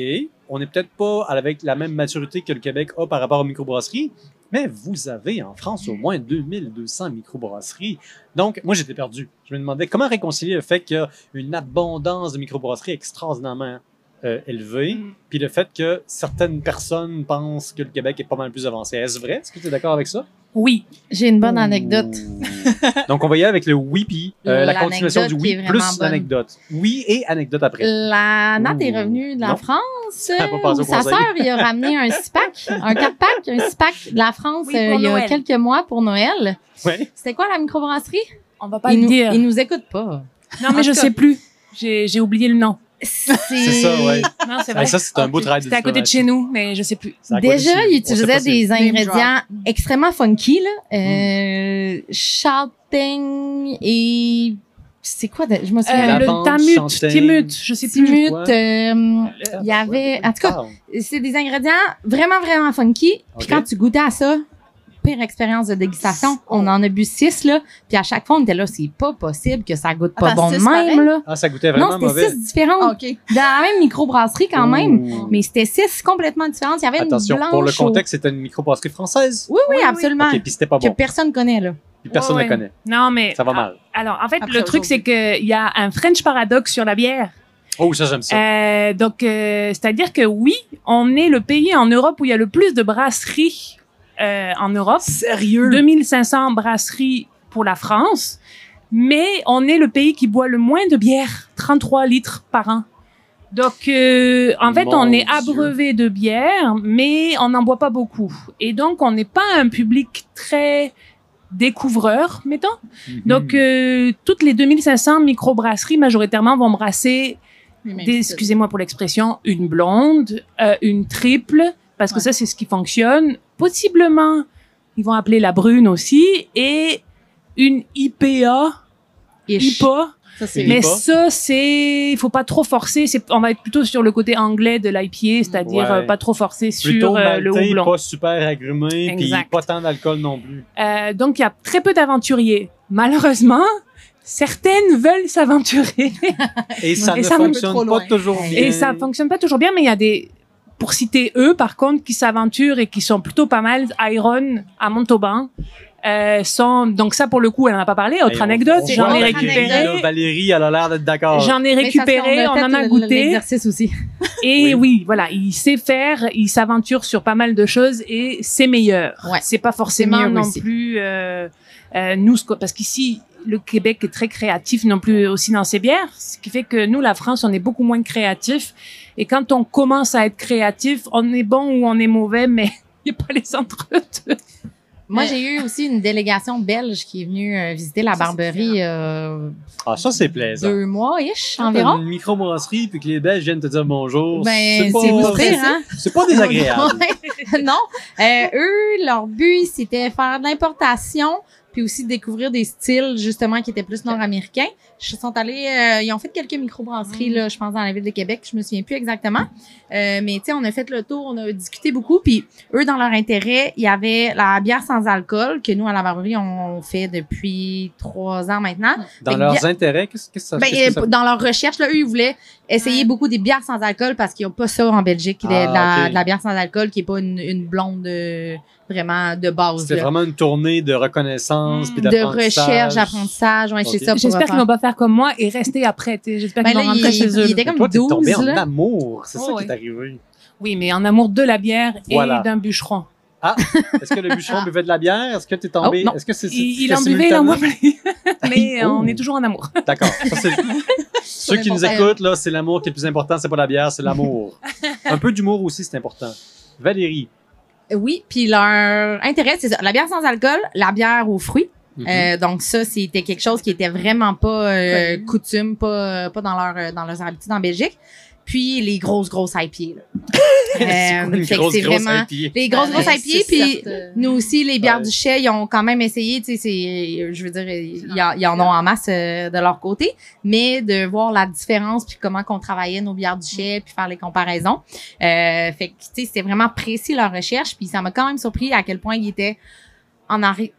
on n'est peut-être pas avec la même maturité que le Québec a par rapport aux microbrasseries mais vous avez en France au moins 2200 microbrasseries. Donc moi j'étais perdu. Je me demandais comment réconcilier le fait qu'il y a une abondance de microbrasseries extraordinairement euh, élevée, Mm. puis le fait que certaines personnes pensent que le Québec est pas mal plus avancé. Est-ce vrai? Est-ce que tu es d'accord avec ça? Oui. J'ai une bonne anecdote. Donc, on va y aller avec le oui, puis euh, la continuation du oui, plus l'anecdote. Oui et anecdote après. La Nat est revenue de la Non. France. sa sœur il a ramené un six-pack, un quatre-pack, un six-pack de la France Oui, euh, il y a Noël. quelques mois pour Noël. Ouais. C'était quoi la microbrasserie? On va pas il, le nous, dire. il nous écoute pas. Non, mais je sais plus. J'ai oublié le nom. C'est ça, ouais. Non, c'est Ah, vrai. ça, c'est un beau travail de C'était à côté de chez nous, mais je sais plus. Déjà, il utilisait des ingrédients extrêmement funky, là. Mm. Euh, Châtaigne et... C'est quoi? de- Je me souviens. Euh, le Tamut. Timut, je sais plus. Timut, euh, il y avait... En tout cas, c'est des ingrédients vraiment, vraiment funky. Puis quand tu goûtais à ça, pire expérience de dégustation. On en a bu six, là. Puis à chaque fois, on était là, c'est pas possible que ça goûte pas Attends, bon de même, là. Ah, ça goûtait vraiment Non, c'était mauvais. six différentes. OK. Dans la même microbrasserie, quand même. Ouh. Mais c'était six complètement différentes. Il y avait Attention, une blanche. pour le contexte, c'était une microbrasserie française. Oui, oui, Oui, oui. absolument. Ok, puis c'était pas Que bon. personne connaît, là. Puis personne ne ouais. connaît. Non, mais. Ça va mal. Alors, en fait, Après le truc, c'est qu'il y a un French paradoxe sur la bière. Oh, ça, j'aime ça. Euh, donc, euh, c'est-à-dire que oui, on est le pays en Europe où il y a le plus de brasseries euh, en Europe. Sérieux? 2500 brasseries pour la France, mais on est le pays qui boit le moins de bière, 33 litres par an. Donc, euh, en fait, Mon on est Dieu. abreuvé de bière, mais on n'en boit pas beaucoup. Et donc, on n'est pas un public très découvreur, mettons. Mhm. Donc, euh, toutes les 2500 microbrasseries, majoritairement, vont brasser excusez-moi pour l'expression, une blonde, euh, une triple, parce que ça, c'est ce qui fonctionne. Possiblement, ils vont appeler la brune aussi, et une IPA, Ish. IPA. Ça, Mais ça, c'est, il faut pas trop forcer. C'est, on va être plutôt sur le côté anglais de l'IPA, c'est-à-dire Ouais. euh, pas trop forcer Plutôt sur euh, le maltais, houblon. pas super agrumé, puis pas tant d'alcool non plus. Euh, donc, il y a très peu d'aventuriers. Malheureusement, certaines veulent s'aventurer. Et ça Et ne ça fonctionne pas toujours bien. Et ça fonctionne pas toujours bien, mais il y a des, pour citer eux, par contre, qui s'aventurent et qui sont plutôt pas mal, Iron à Montauban, euh, sont, donc ça, pour le coup, elle en a pas parlé. Autre anecdote, j'en ai récupéré. Valérie, elle a l'air d'être d'accord. J'en ai récupéré, on, en a goûté. L'exercice aussi. Et Oui. oui. voilà, il sait faire, il s'aventure sur pas mal de choses et c'est meilleur. Ouais. C'est pas forcément non aussi. plus euh, euh, nous, parce qu'ici le Québec est très créatif non plus aussi dans ses bières, ce qui fait que nous, la France, on est beaucoup moins créatif. Et quand on commence à être créatif, on est bon ou on est mauvais, mais il n'y a pas les entre-deux. Moi, Mais- j'ai eu aussi une délégation belge qui est venue euh, visiter la Ça, barberie euh, Ah, ça, c'est plaisant. deux mois-ish Quand t'as environ. une microbrasserie puis que les Belges viennent te dire bonjour, Ben, c'est pas, hein? c'est pas désagréable. Non. Euh, eux, leur but, c'était faire de l'importation, puis aussi découvrir des styles, justement, qui étaient plus nord-américains. Ils sont allés, euh, ils ont fait quelques microbrasseries, Mm. là, je pense, dans la ville de Québec. Je me souviens plus exactement. Euh, mais, tu sais, on a fait le tour, on a discuté beaucoup, puis eux, dans leur intérêt, il y avait la bière sans alcool, que nous, à la barberie, on fait depuis trois ans maintenant. Dans Fait leurs intérêts, qu'est-ce que ça Ben, qu'est-ce que euh, ça- dans leur recherche, là, eux, ils voulaient essayer Ouais. beaucoup des bières sans alcool parce qu'ils n'ont pas ça en Belgique, de, Ah, de la, ok. de la bière sans alcool qui est pas une, une blonde euh, vraiment de base. C'était là. vraiment une tournée de reconnaissance Mm. puis De d'apprentissage. recherche, d'apprentissage, ouais, Ok. c'est ça. pour J'espère qu'ils vont pas faire comme moi et rester après. J'espère Ben qu'ils vont là, rentrer il- chez eux. il était comme toi, t'es 12, tombé en là. amour. C'est ça Oh, qui est arrivé. Oui, mais en amour de la bière Voilà. et d'un bûcheron. Est-ce que le bûcheron buvait de la bière? Est-ce que t'es tombé? Oh, non. Est-ce que c'est Il, il en buvait, il en simultanément? Mais euh, on est toujours en amour. D'accord. Ceux qui nous écoutent, là, c'est l'amour qui est le plus important, c'est pas la bière, c'est l'amour. Un peu d'humour aussi, c'est important. Valérie. Oui, puis leur intérêt, c'est ça. La bière sans alcool, la bière aux fruits. Mhm. Euh, donc ça, c'était quelque chose qui était vraiment pas euh, coutume, pas, pas dans, leur, euh, dans leurs habitudes en Belgique. Puis les grosses, grosses IPA. Là. Euh, fait que grosse, c'est grosse vraiment... IPA? Les grosses, grosses IPA, puis certes, nous aussi, les bières Ouais. du chai, ils ont quand même essayé, tu sais, c'est, je veux dire, ils, en- ont en masse euh, de leur côté, mais de voir la différence puis comment qu'on travaillait nos bières du chai puis faire les comparaisons. Euh, fait que, tu sais, c'était vraiment précis leur recherche puis ça m'a quand même surpris à quel point ils étaient en arrière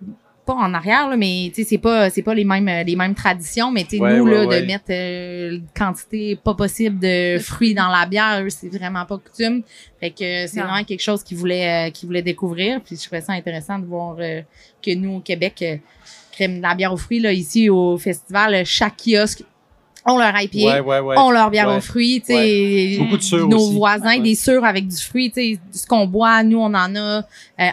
pas en arrière là, mais tu sais c'est pas c'est pas les mêmes les mêmes traditions mais tu sais Ouais, nous ouais, là ouais. de mettre euh, une quantité pas possible de fruits dans la bière eux, c'est vraiment pas coutume. Fait que euh, c'est vraiment quelque chose qu'ils voulaient euh, qu'ils voulaient découvrir. Puis je trouvais ça intéressant de voir euh, que nous au Québec euh, crème de la bière aux fruits là ici au festival chaque kiosque ont leur IPA Ouais, ouais, ouais. ont leur bière Ouais. aux fruits, tu sais. Beaucoup de sûrs Nos aussi. voisins, Ouais. des sûrs avec du fruit, tu sais. Ce qu'on boit, nous, on en a. Euh,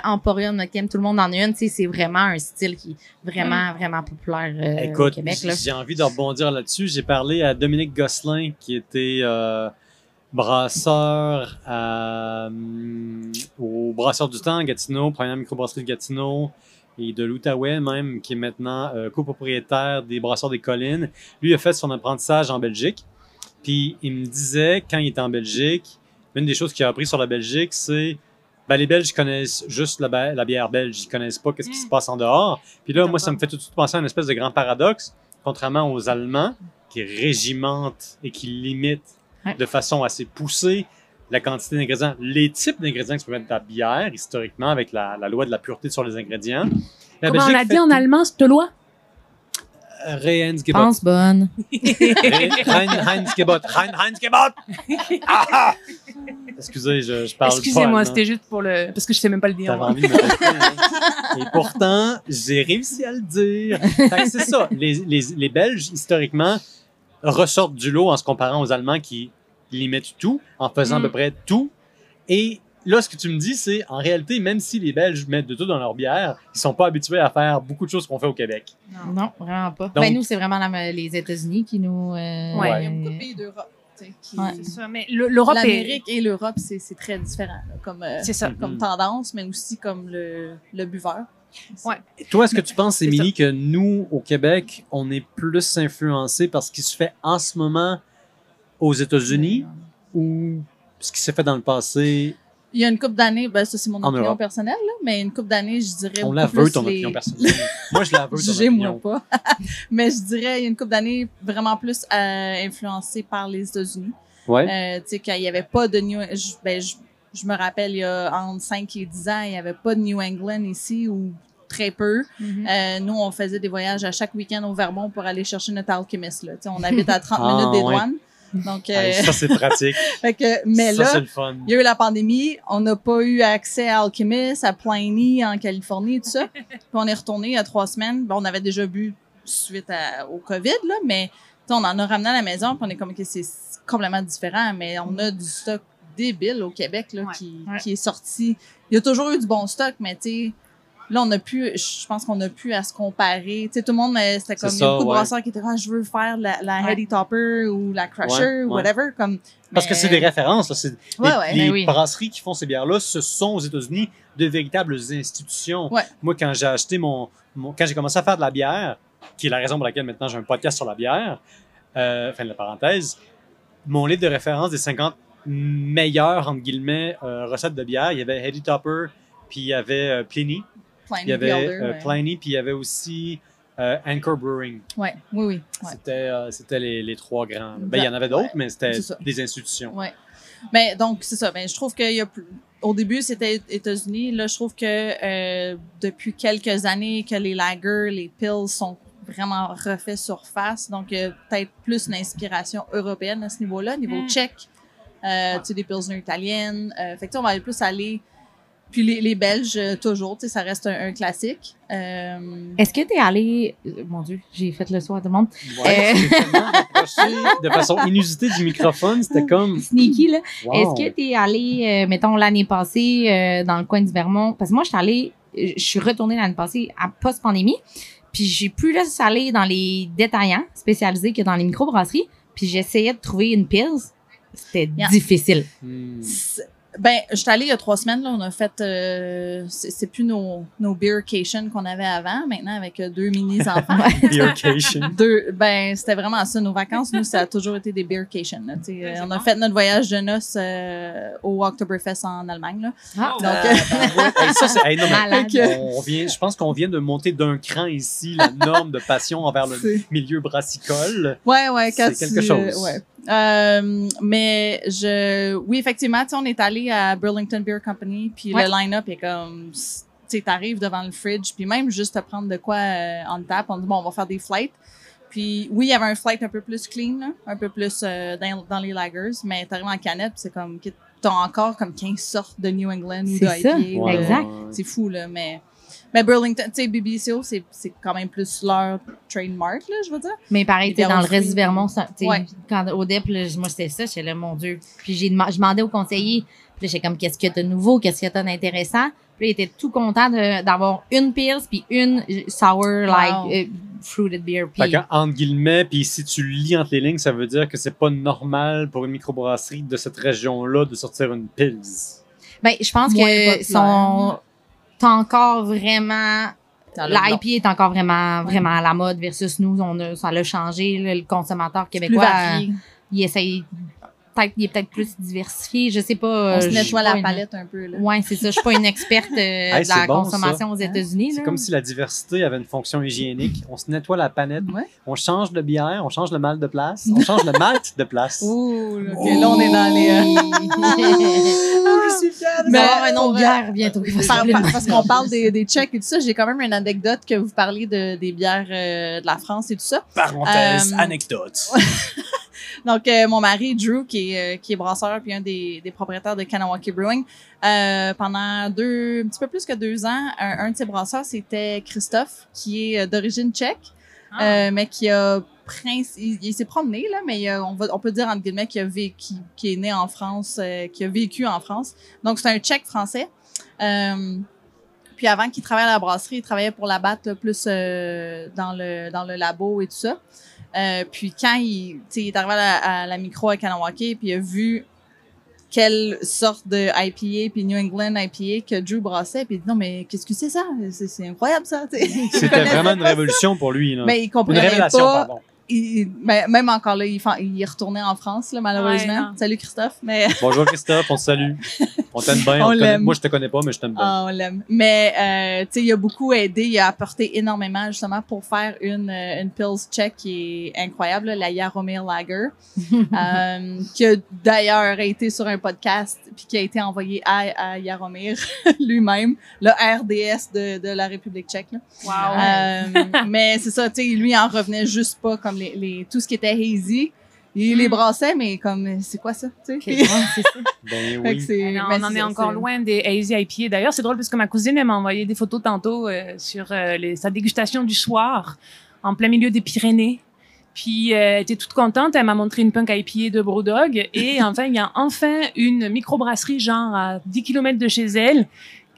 Emporia, Noctem, tout le monde en a une, tu sais. C'est vraiment un style qui est vraiment, vraiment populaire euh, au Québec, là. j'ai envie de rebondir là-dessus. J'ai parlé à Dominique Gosselin, qui était euh, brasseur à, hum, au Brasseur du Temps à Gatineau, première microbrasserie de Gatineau, et de l'Outaouais même, qui est maintenant euh, copropriétaire des Brasseurs des Collines. Lui a fait son apprentissage en Belgique. Puis il me disait, quand il était en Belgique, une des choses qu'il a appris sur la Belgique, c'est ben, les Belges connaissent juste la, la bière belge, ils connaissent pas qu'est-ce qui Mm. se passe en dehors. Puis là, moi, ça me fait tout de suite penser à une espèce de grand paradoxe, contrairement aux Allemands, qui régimentent et qui limitent de façon assez poussée la quantité d'ingrédients, les types d'ingrédients que tu peux mettre dans ta bière, historiquement, avec la, la loi de la pureté sur les ingrédients. La Comment on Belgique l'a fait dit en allemand, cette loi? Euh, Rehensgebot. Pense bonne. Re- Rein- Heinzgebot. Rein- Heinzgebot. Ah, ah! Excusez, je, je parle Excusez-moi, c'était juste pour le. Parce que je sais même pas le dire. T'avais envie de me taper, hein? Et pourtant, j'ai réussi à le dire. C'est ça. Les, les, les Belges, historiquement, ressortent du lot en se comparant aux Allemands qui limitent tout, en faisant à Mm. peu près tout. Et là, ce que tu me dis, c'est en réalité, même si les Belges mettent de tout dans leur bière, ils sont pas habitués à faire beaucoup de choses qu'on fait au Québec. Non, vraiment pas. Donc- ben, nous, c'est vraiment la- les États-Unis qui nous. euh, Ouais. Il y a beaucoup de pays d'Europe. qui- Ouais. C'est ça, mais le- l'Europe est. L'Amérique et l'Europe, c'est c'est très différent là, comme, euh, C'est ça. comme Mhm. tendance, mais aussi comme le, le buveur. Ouais. Toi, est-ce que tu penses, Émilie, que nous, au Québec, on est plus influencé par ce qui se fait en ce moment aux États-Unis ou ce qui s'est fait dans le passé? Il y a une couple d'années, ben ça c'est mon En opinion Europe. personnelle, là, mais une couple d'années, je dirais. On la veut, ton les- opinion personnelle. Moi, je la veux, ton Jugez-moi opinion. pas. mais je dirais, il y a une couple d'années, vraiment plus euh, influencée par les États-Unis. Ouais. Euh, tu sais, quand il n'y avait pas de New... Je, ben, je, je me rappelle, il y a entre 5 et 10 ans, il n'y avait pas de New England ici ou très peu. Mhm. Euh, nous, on faisait des voyages à chaque week-end au Vermont pour aller chercher notre alchimiste. Là. Tu sais, on habite à 30 Ah, minutes des ouais. Donc, euh, Hey, ça, c'est pratique. fait que, mais ça, c'est là, le fun. il y a eu la pandémie, on n'a pas eu accès à Alchemist, à Pliny en Californie, tout ça. Puis on est retourné il y a trois semaines. Bon, on avait déjà bu suite à- au COVID, là, mais on en a ramené à la maison, puis on est comme que c'est complètement différent, mais on a du stock débile au Québec là, Ouais. qui, Ouais. qui est sorti. Il y a toujours eu du bon stock, mais tu sais, là, on a pu, je pense qu'on a pu à se comparer. Tu sais, tout le monde, euh, c'était comme, il y a beaucoup de ouais. brasseurs qui étaient, ah, je veux faire la, la Ouais. Heady Topper ou la Crusher, Ouais, ou ouais. whatever. Comme, Parce que c'est des références. là. C'est- Ouais, les ouais, les ben oui. brasseries qui font ces bières-là, ce sont aux États-Unis de véritables institutions. Ouais. Moi, quand j'ai acheté mon, mon- Quand j'ai commencé à faire de la bière, qui est la raison pour laquelle maintenant j'ai un podcast sur la bière, euh, fin de la parenthèse, mon livre de référence des 50 meilleures, entre guillemets, euh, recettes de bière, il y avait Heady Topper, puis il y avait euh, Pliny, Pliny il y avait Elder, euh, ouais. Pliny, puis il y avait aussi euh, Anchor Brewing. Ouais, oui, oui. Ouais. C'était euh, c'était les, les trois grands. Ben, il y en avait d'autres, Ouais, mais c'était des institutions. Ouais. Mais donc, c'est ça. Ben, je trouve qu'il y a plus. Au début, c'était États-Unis. Là, je trouve que euh, depuis quelques années que les lagers, les pills sont vraiment refaits surface. Donc, il y a peut-être plus une inspiration européenne à ce niveau-là, niveau Mm. tchèque. Euh, Tu sais, des pilsner italiennes. Euh, fait que tu sais, on va aller plus aller Puis les, les Belges, euh, toujours, tu sais, ça reste un, un classique. Euh, Est-ce que t'es allé, euh, mon Dieu, j'ai fait le soir à tout le monde. Ouais, Euh. tu de façon inusitée du microphone, c'était comme. Sneaky, là. wow. Est-ce que t'es allé, euh, mettons, l'année passée, euh, dans le coin du Vermont? Parce que moi, je suis allée, je suis retournée l'année passée à post-pandémie. Puis j'ai plus laissé aller dans les détaillants spécialisés que dans les microbrasseries. Puis j'essayais de trouver une pils. C'était Yeah. difficile. Hmm. Ben, je suis allée il y a trois semaines, là, on a fait, euh, c'est plus nos, nos beercation qu'on avait avant, maintenant avec euh, deux mini-enfants. Beercation. Deux, ben, c'était vraiment ça. Nos vacances, nous, ça a toujours été des beercation. Là, on a fait notre voyage de noces euh, au Oktoberfest en Allemagne. Là. Ah. Donc, Euh, hey, ça, c'est- hey, je pense qu'on vient de monter d'un cran ici la norme de passion envers le milieu brassicole. Ouais, ouais, C'est quelque tu- chose. ouais. Euh, mais je, oui, effectivement, tu sais, on est allé à Burlington Beer Company, puis Ouais. le line-up est comme, tu sais, t'arrives devant le fridge, puis même juste te prendre de quoi euh, on tap, on dit bon, on va faire des flights. Puis oui, il y avait un flight un peu plus clean, là, un peu plus euh, dans, dans les lagers, mais t'arrives en canette, c'est comme, t'as encore comme 15 sortes de New England ou. Exact. C'est fou, là, mais... Mais Burlington, tu sais, BBCO, c'est c'est quand même plus leur trademark, là, je veux dire. Mais pareil, tu dans le reste du Vermont, ça, tu sais, Ouais. quand, au DEP, là, moi, c'était ça, j'étais là, mon Dieu. Puis j'ai je demandais au conseiller, puis là, j'étais comme, qu'est-ce que t'as de nouveau, qu'est-ce que t'as d'intéressant? Puis il était tout content de- d'avoir une Pils puis une sour, like, euh, fruited beer. Fait Puis, que, entre guillemets, puis si tu lis entre les lignes, ça veut dire que c'est pas normal pour une microbrasserie de cette région-là de sortir une pils. ben, je pense que populaire. T'as encore vraiment l'IP est encore vraiment vraiment à la mode versus nous on a ça l'a changé là, le consommateur québécois euh, il essaye peut-être il est peut-être plus diversifié je sais pas On euh, se nettoie la une- palette un peu, là. Ouais, c'est ça. Je suis pas une experte euh, Hey, de la bon, consommation aux. États-Unis. C'est comme si la diversité avait une fonction hygiénique. On se nettoie la panette, Ouais. on change de bière, on change le mal de place, on change le malt de place. Ouh, là, ok, là, on est dans les... euh, je suis fière Mais avoir un autre vrai- bière bientôt. parce qu'on parle des, des Tchèques et tout ça, j'ai quand même une anecdote que vous parlez de, des bières euh, de la France et tout ça. Parenthèse, Euh, anecdote. Donc, euh, mon mari, Drew, qui est, euh, qui est brasseur puis un des, des propriétaires de Kanawaki Brewing, euh, pendant deux, un petit peu plus que deux ans, un, un de ses brasseurs, c'était Christophe, qui est d'origine tchèque, Ah. mais qui a prince, il, il s'est promené là, mais a- on, va, on peut dire entre guillemets qu'il a vécu, qui est né en France, euh, qui a vécu en France. Donc c'est un Tchèque français. Euh, puis avant qu'il travaille à la brasserie, il travaillait pour la BAT là, plus euh, dans le dans le labo et tout ça. Euh, puis quand il, il est arrivé à la, à la micro à Kanawake, puis il a vu quelle sorte de IPA puis New England IPA que Drew brassait, puis il dit non mais qu'est-ce que c'est ça? C'est- incroyable ça. C'était vraiment une ça. révolution pour lui. Là. Mais il une comprenait révélation, pas. pardon. Il- mais même encore là, il, il est retourné en France, là, malheureusement. Salut Christophe. Mais Bonjour Christophe, on te salue. On t'aime bien. On on te connaît- l'aime. Moi, je te connais pas, mais je t'aime bien. Ah, on l'aime. Mais euh, tu sais, il a beaucoup aidé, il a apporté énormément justement pour faire une euh, une Pils Check qui est incroyable, là, la Yaromir Lager, euh, qui a d'ailleurs été sur un podcast puis qui a été envoyé à, à Yaromir lui-même, le RDS de, de la République tchèque. là. Wow. Euh, mais c'est ça, tu sais, lui il en revenait juste pas comme les, les tout ce qui était hazy. Il les brassait, mais comme c'est quoi ça, tu sais? C'est ça. Ben oui. Non, mais on en est encore loin des hazy IPA. D'ailleurs, c'est drôle parce que ma cousine elle m'a envoyé des photos tantôt euh, sur euh, les- sa dégustation du soir en plein milieu des Pyrénées. Puis euh, elle était toute contente, elle m'a montré une punk IPA de Brewdog et enfin il y a enfin une microbrasserie genre à 10 km de chez elle.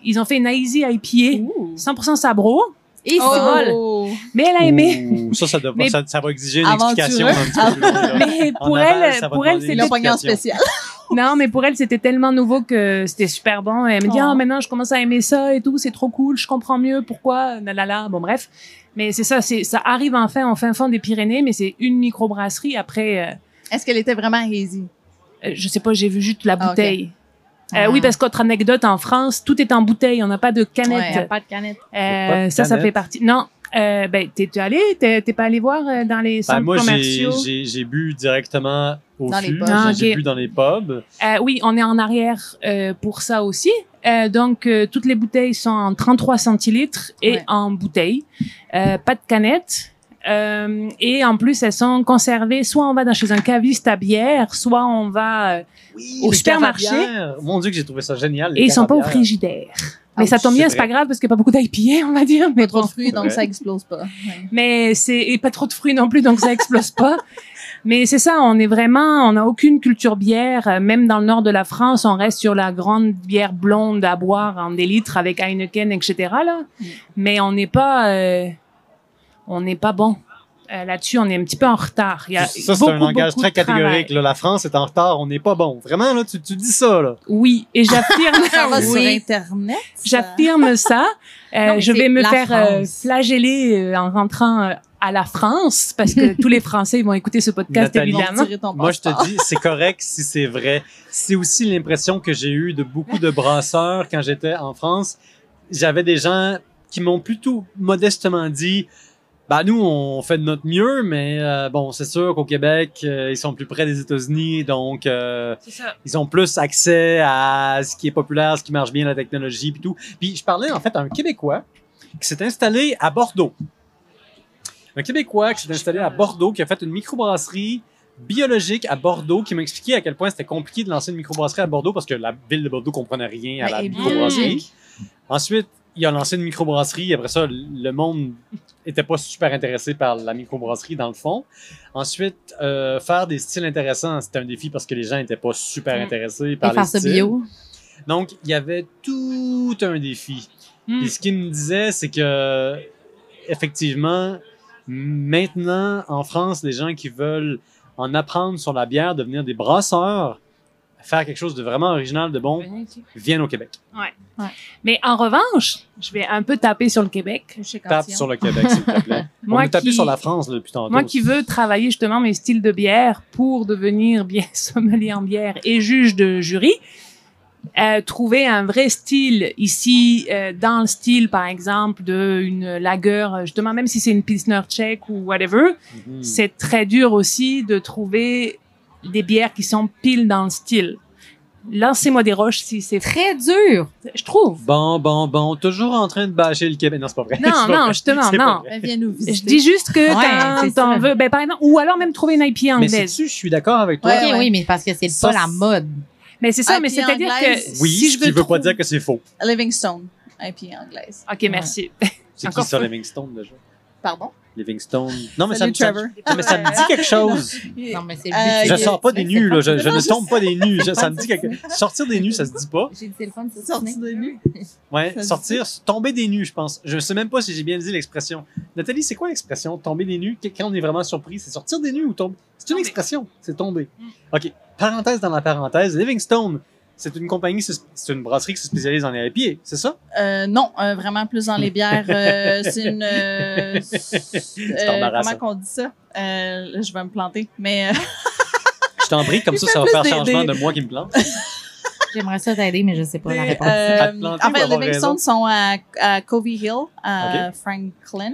Ils ont fait une hazy IPA, 100% sabro, Et c'est drôle. Oh! mais elle a aimé. Ça, ça, doit- Mais- ça, ça va exiger une explication un petit peu plus loin, là. Mais En pour aval, elle, pour elle, demander Ils une l'ont c'était pogné en explication. spécial. Non, mais pour elle, c'était tellement nouveau que c'était super bon. Et elle me dit, Oh. ah, maintenant, je commence à aimer ça et tout, c'est trop cool, je comprends mieux pourquoi, là, Bon, bref. Mais c'est ça, c'est, ça arrive enfin au fin fond des Pyrénées, mais c'est une microbrasserie. Après, euh, Est-ce qu'elle était vraiment hazy? euh, je sais pas, j'ai vu juste la Ah, ok. Euh, Ah. oui, parce qu'autre anecdote, en France, tout est en bouteille, on n'a pas de Ouais, canette. y a pas de canette. Euh, pas de ça, ça fait partie. Non, euh, ben, t'es, allé, t'es, pas allé voir euh, dans les Ben, centres moi, j'ai- commerciaux? j'ai j'ai bu directement au Dans les fût. pubs. Ah, J'ai ok. bu dans les pubs. Euh, oui, on est en arrière euh, pour ça aussi. Euh, donc, euh, toutes les bouteilles sont en 33 centilitres et Ouais. en bouteille. Euh, pas de canette. Euh, et en plus, elles sont conservées. Soit on va dans chez un caviste à bière, soit on va euh, Oui, Au supermarché. Mon Dieu, que j'ai trouvé ça génial. les et ils sont pas au frigidaire. Mais ça Ouch, tombe bien, c'est pas grave parce qu'il n'y a pas beaucoup d'IPA, on va dire. Mais Pas trop de fruits, donc Ouais. ça explose pas. Ouais. Mais c'est et pas trop de fruits non plus, donc ça explose pas. Mais c'est ça, on est vraiment, on n'a aucune culture bière. Même dans le nord de la France, on reste sur la grande bière blonde à boire en des litres avec Heineken, etc. Là. Mm. Mais on n'est pas, euh, on n'est pas bon. Euh, Là-dessus, on est un petit peu en retard. Il y a Ça, c'est un langage très catégorique. là. La France est en retard, on n'est pas bon. Vraiment, là, tu, tu dis ça, là. Oui, et j'affirme. Ça va sur. Internet. J'affirme ça. Euh, Non, je vais me faire euh, France. flageller euh, en rentrant euh, à la France parce que tous les Français ils vont écouter ce podcast Nathalie. évidemment. Moi, je te dis, c'est correct si c'est vrai. C'est aussi l'impression que j'ai eue de beaucoup de brasseurs quand j'étais en France. J'avais des gens qui m'ont plutôt modestement dit bah nous on fait de notre mieux mais euh, bon c'est sûr qu'au Québec euh, ils sont plus près des États-Unis donc euh, ça. ils ont plus accès à ce qui est populaire, ce qui marche bien, la technologie puis tout. Puis je parlais en fait à un Québécois qui s'est installé à Bordeaux. Un Québécois qui s'est installé à Bordeaux, qui a fait une microbrasserie biologique à Bordeaux, qui m'a expliqué à quel point c'était compliqué de lancer une microbrasserie à Bordeaux parce que la ville de Bordeaux comprenait rien à la microbrasserie. Ensuite, il a lancé une microbrasserie. Après ça, le monde était pas super intéressé par la microbrasserie dans le fond. Ensuite, euh, faire des styles intéressants, c'était un défi parce que les gens n'étaient pas super intéressés Et par les faire ça styles. bio. Donc, il y avait tout un défi. Mm. Et ce qu'il me disait, c'est que effectivement, maintenant en France, les gens qui veulent en apprendre sur la bière, devenir des brasseurs, faire quelque chose de vraiment original, de bon, viennent au Québec. Mais en revanche, je vais un peu taper sur le Québec. Chez Tape sur le Québec, s'il te plaît. On Moi est tapé qui- sur la France là, depuis tantôt. Moi qui veux travailler justement mes styles de bière pour devenir bien sommelier en bière et juge de jury, euh, trouver un vrai style ici, euh, dans le style par exemple d'une lager, euh, justement même si c'est une pilsner tchèque ou whatever, Mhm. c'est très dur aussi de trouver des bières qui sont pile dans le style. Lancez-moi des roches si c'est Très dur. je trouve. Bon, bon, bon, toujours en train de bâcher le Québec. Non, c'est pas vrai. Non, non, vrai. justement, non. vient nous visiter. Je dis juste que Ouais, ça. veux, ben par exemple, ou alors même trouver une IPA Mais anglaise. sais-tu, je suis d'accord avec toi. Ouais, oui, mais parce que c'est pas la mode. Mais c'est ça, IPA mais c'est-à-dire que Oui, si ce je qui veux veut pas dire que c'est faux. Livingstone, IPA anglaise. Ok, merci. C'est qui ça. Livingstone, déjà? Pardon? Livingstone. Non, mais ça, me- ça, Trevor. non, mais ça me dit quelque chose. Non, mais c'est Euh. Je sors pas des nus, là. Je, je Non, ne je tombe pas des nus. Je- ça me dit quelque Sortir des nus, ça se dit pas. J'ai dit c'est le fun, de nu. Ouais, Ça se sortir, tomber des nus, je pense. Je sais même pas si j'ai bien dit l'expression. Nathalie, c'est quoi l'expression? Tomber des nus? Quand on est vraiment surpris, c'est sortir des nus ou tomber? C'est une expression. C'est tomber. Mm. OK. Parenthèse dans la parenthèse. Livingstone, c'est une compagnie, c'est une brasserie qui se spécialise en IPA, c'est ça? Euh, non, euh, vraiment plus dans les bières. euh, c'est une. euh, euh, embarrassant. comment qu'on dit ça? Euh, je vais me planter. Mais euh, Je t'en prie, comme ça, ça va faire des- changement des- de moi qui me plante. J'aimerais ça t'aider, mais je sais pas la réponse. euh, À te planter en fait, Livingstone raison? sont à, à Covey Hill, à Franklin.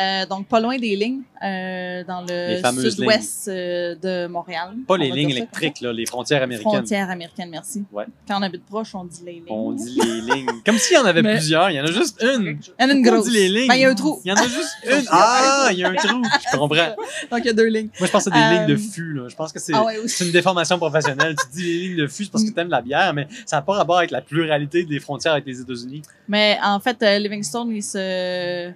Euh, donc, pas loin des lignes, euh, dans le sud-ouest euh, de Montréal. Pas les lignes électriques, là, les frontières américaines. Frontières américaines, merci. Ouais. Quand on habite proche, on dit les lignes. On dit les lignes. Comme s'il y en avait Mais- plusieurs. Il y en a juste une. Il y en a une Pourquoi on grosse. dit les lignes? Ben, il y a un trou. Il y en a juste une. Ah, il y a un trou. Je comprends. Donc, il y a deux lignes. Moi, je pense à des Euh, lignes de fût. Là. Je pense que c'est Ah ouais, aussi. c'est une déformation professionnelle. tu dis les lignes de fût, c'est parce que tu aimes la bière, mais ça n'a pas rapport avec la pluralité des frontières avec les États-Unis. Mais en fait, euh, Livingstone, ils se.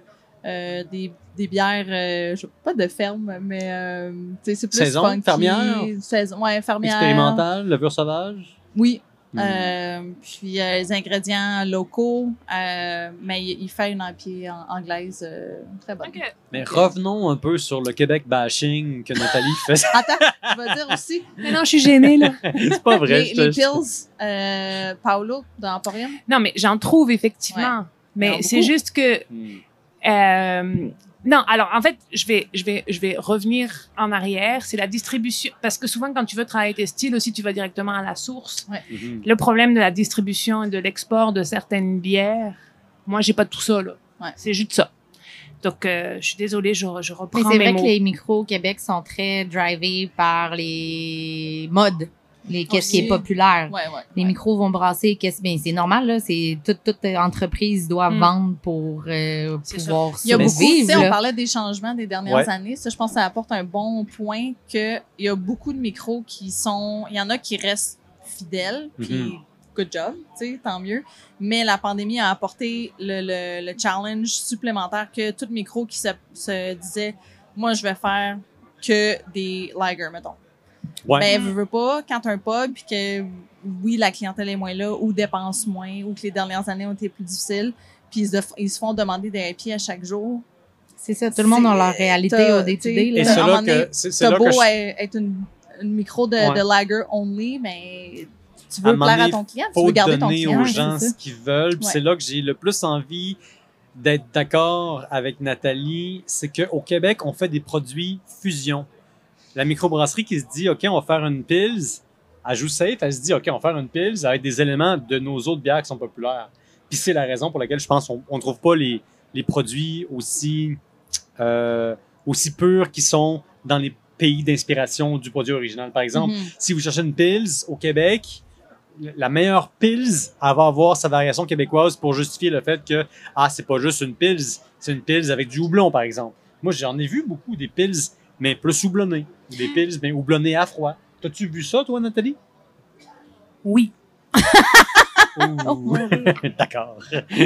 Euh, des, des bières, euh, je pas de ferme, mais euh, tu c'est plus Saison, funky. fermière? Saison, ouais, fermière. Expérimental, levure sauvage? Oui. Hmm. Euh, puis euh, les ingrédients locaux, euh, mais il, il fait une en- anglaise euh, très bonne. Mais revenons un peu sur le Québec bashing que Nathalie fait. Attends, je vais dire aussi, Mais non, je suis gênée, là. c'est pas vrai. les, je les pills, euh, Paolo, dans Emporium? Non, mais j'en trouve effectivement. Mais a c'est juste que Hmm. Euh, non, alors en fait, je vais, je vais, je vais revenir en arrière. C'est la distribution, parce que souvent quand tu veux travailler tes styles aussi, tu vas directement à la source. Mhm. Le problème de la distribution et de l'export de certaines bières, moi j'ai pas tout ça là. Ouais. C'est juste ça. Donc euh, je suis désolée, je, je reprends Mais c'est vrai mots. que les micros au Québec sont très drivés par les modes. Les qu'est-ce qui est populaire. Ouais, ouais. Les micros vont brasser, qu'est-ce ben c'est normal là, c'est toute toute entreprise doit Mm. vendre pour euh, pouvoir Il y a beaucoup, sais, on parlait des changements des dernières Ouais. années. Ça, je pense que ça apporte un bon point que il y a beaucoup de micros qui sont, il y en a qui restent fidèles, puis Mhm. good job, tu sais, tant mieux. Mais la pandémie a apporté le, le, le challenge supplémentaire que tout micro qui se, se disait, moi, je vais faire que des lager, mettons. Ouais. Ben, veux, veux pas, quand t'as un pub, puis que oui, la clientèle est moins là, ou dépense moins, ou que les dernières années ont été plus difficiles, puis ils se, ils se font demander des pieds à chaque jour. C'est ça, tout le monde a leur réalité au day to t'sais, day. Et à c'est un là que c'est beau que je- être une, une micro de, Ouais. de lager only, mais tu À veux moment plaire à ton client, tu veux garder ton donner client. aux gens ce qu'ils veulent. Puis Ouais. C'est là que j'ai le plus envie d'être d'accord avec Nathalie. C'est qu'au Québec, on fait des produits fusion. La microbrasserie qui se dit, OK, on va faire une pils, elle joue safe, elle se dit, OK, on va faire une pils avec des éléments de nos autres bières qui sont populaires. Puis c'est la raison pour laquelle je pense qu'on ne trouve pas les, les produits aussi, euh, aussi purs qui sont dans les pays d'inspiration du produit original. Par exemple, Mhm. si vous cherchez une Pils au Québec, la meilleure Pils, elle va avoir sa variation québécoise pour justifier le fait que, ah, c'est pas juste une Pils, c'est une Pils avec du houblon, par exemple. Moi, j'en ai vu beaucoup des Pils, mais plus houblonnées. Ou des Pils, mais houblonnées à froid. T'as-tu vu ça, toi, Nathalie? Oui. Ouh. D'accord.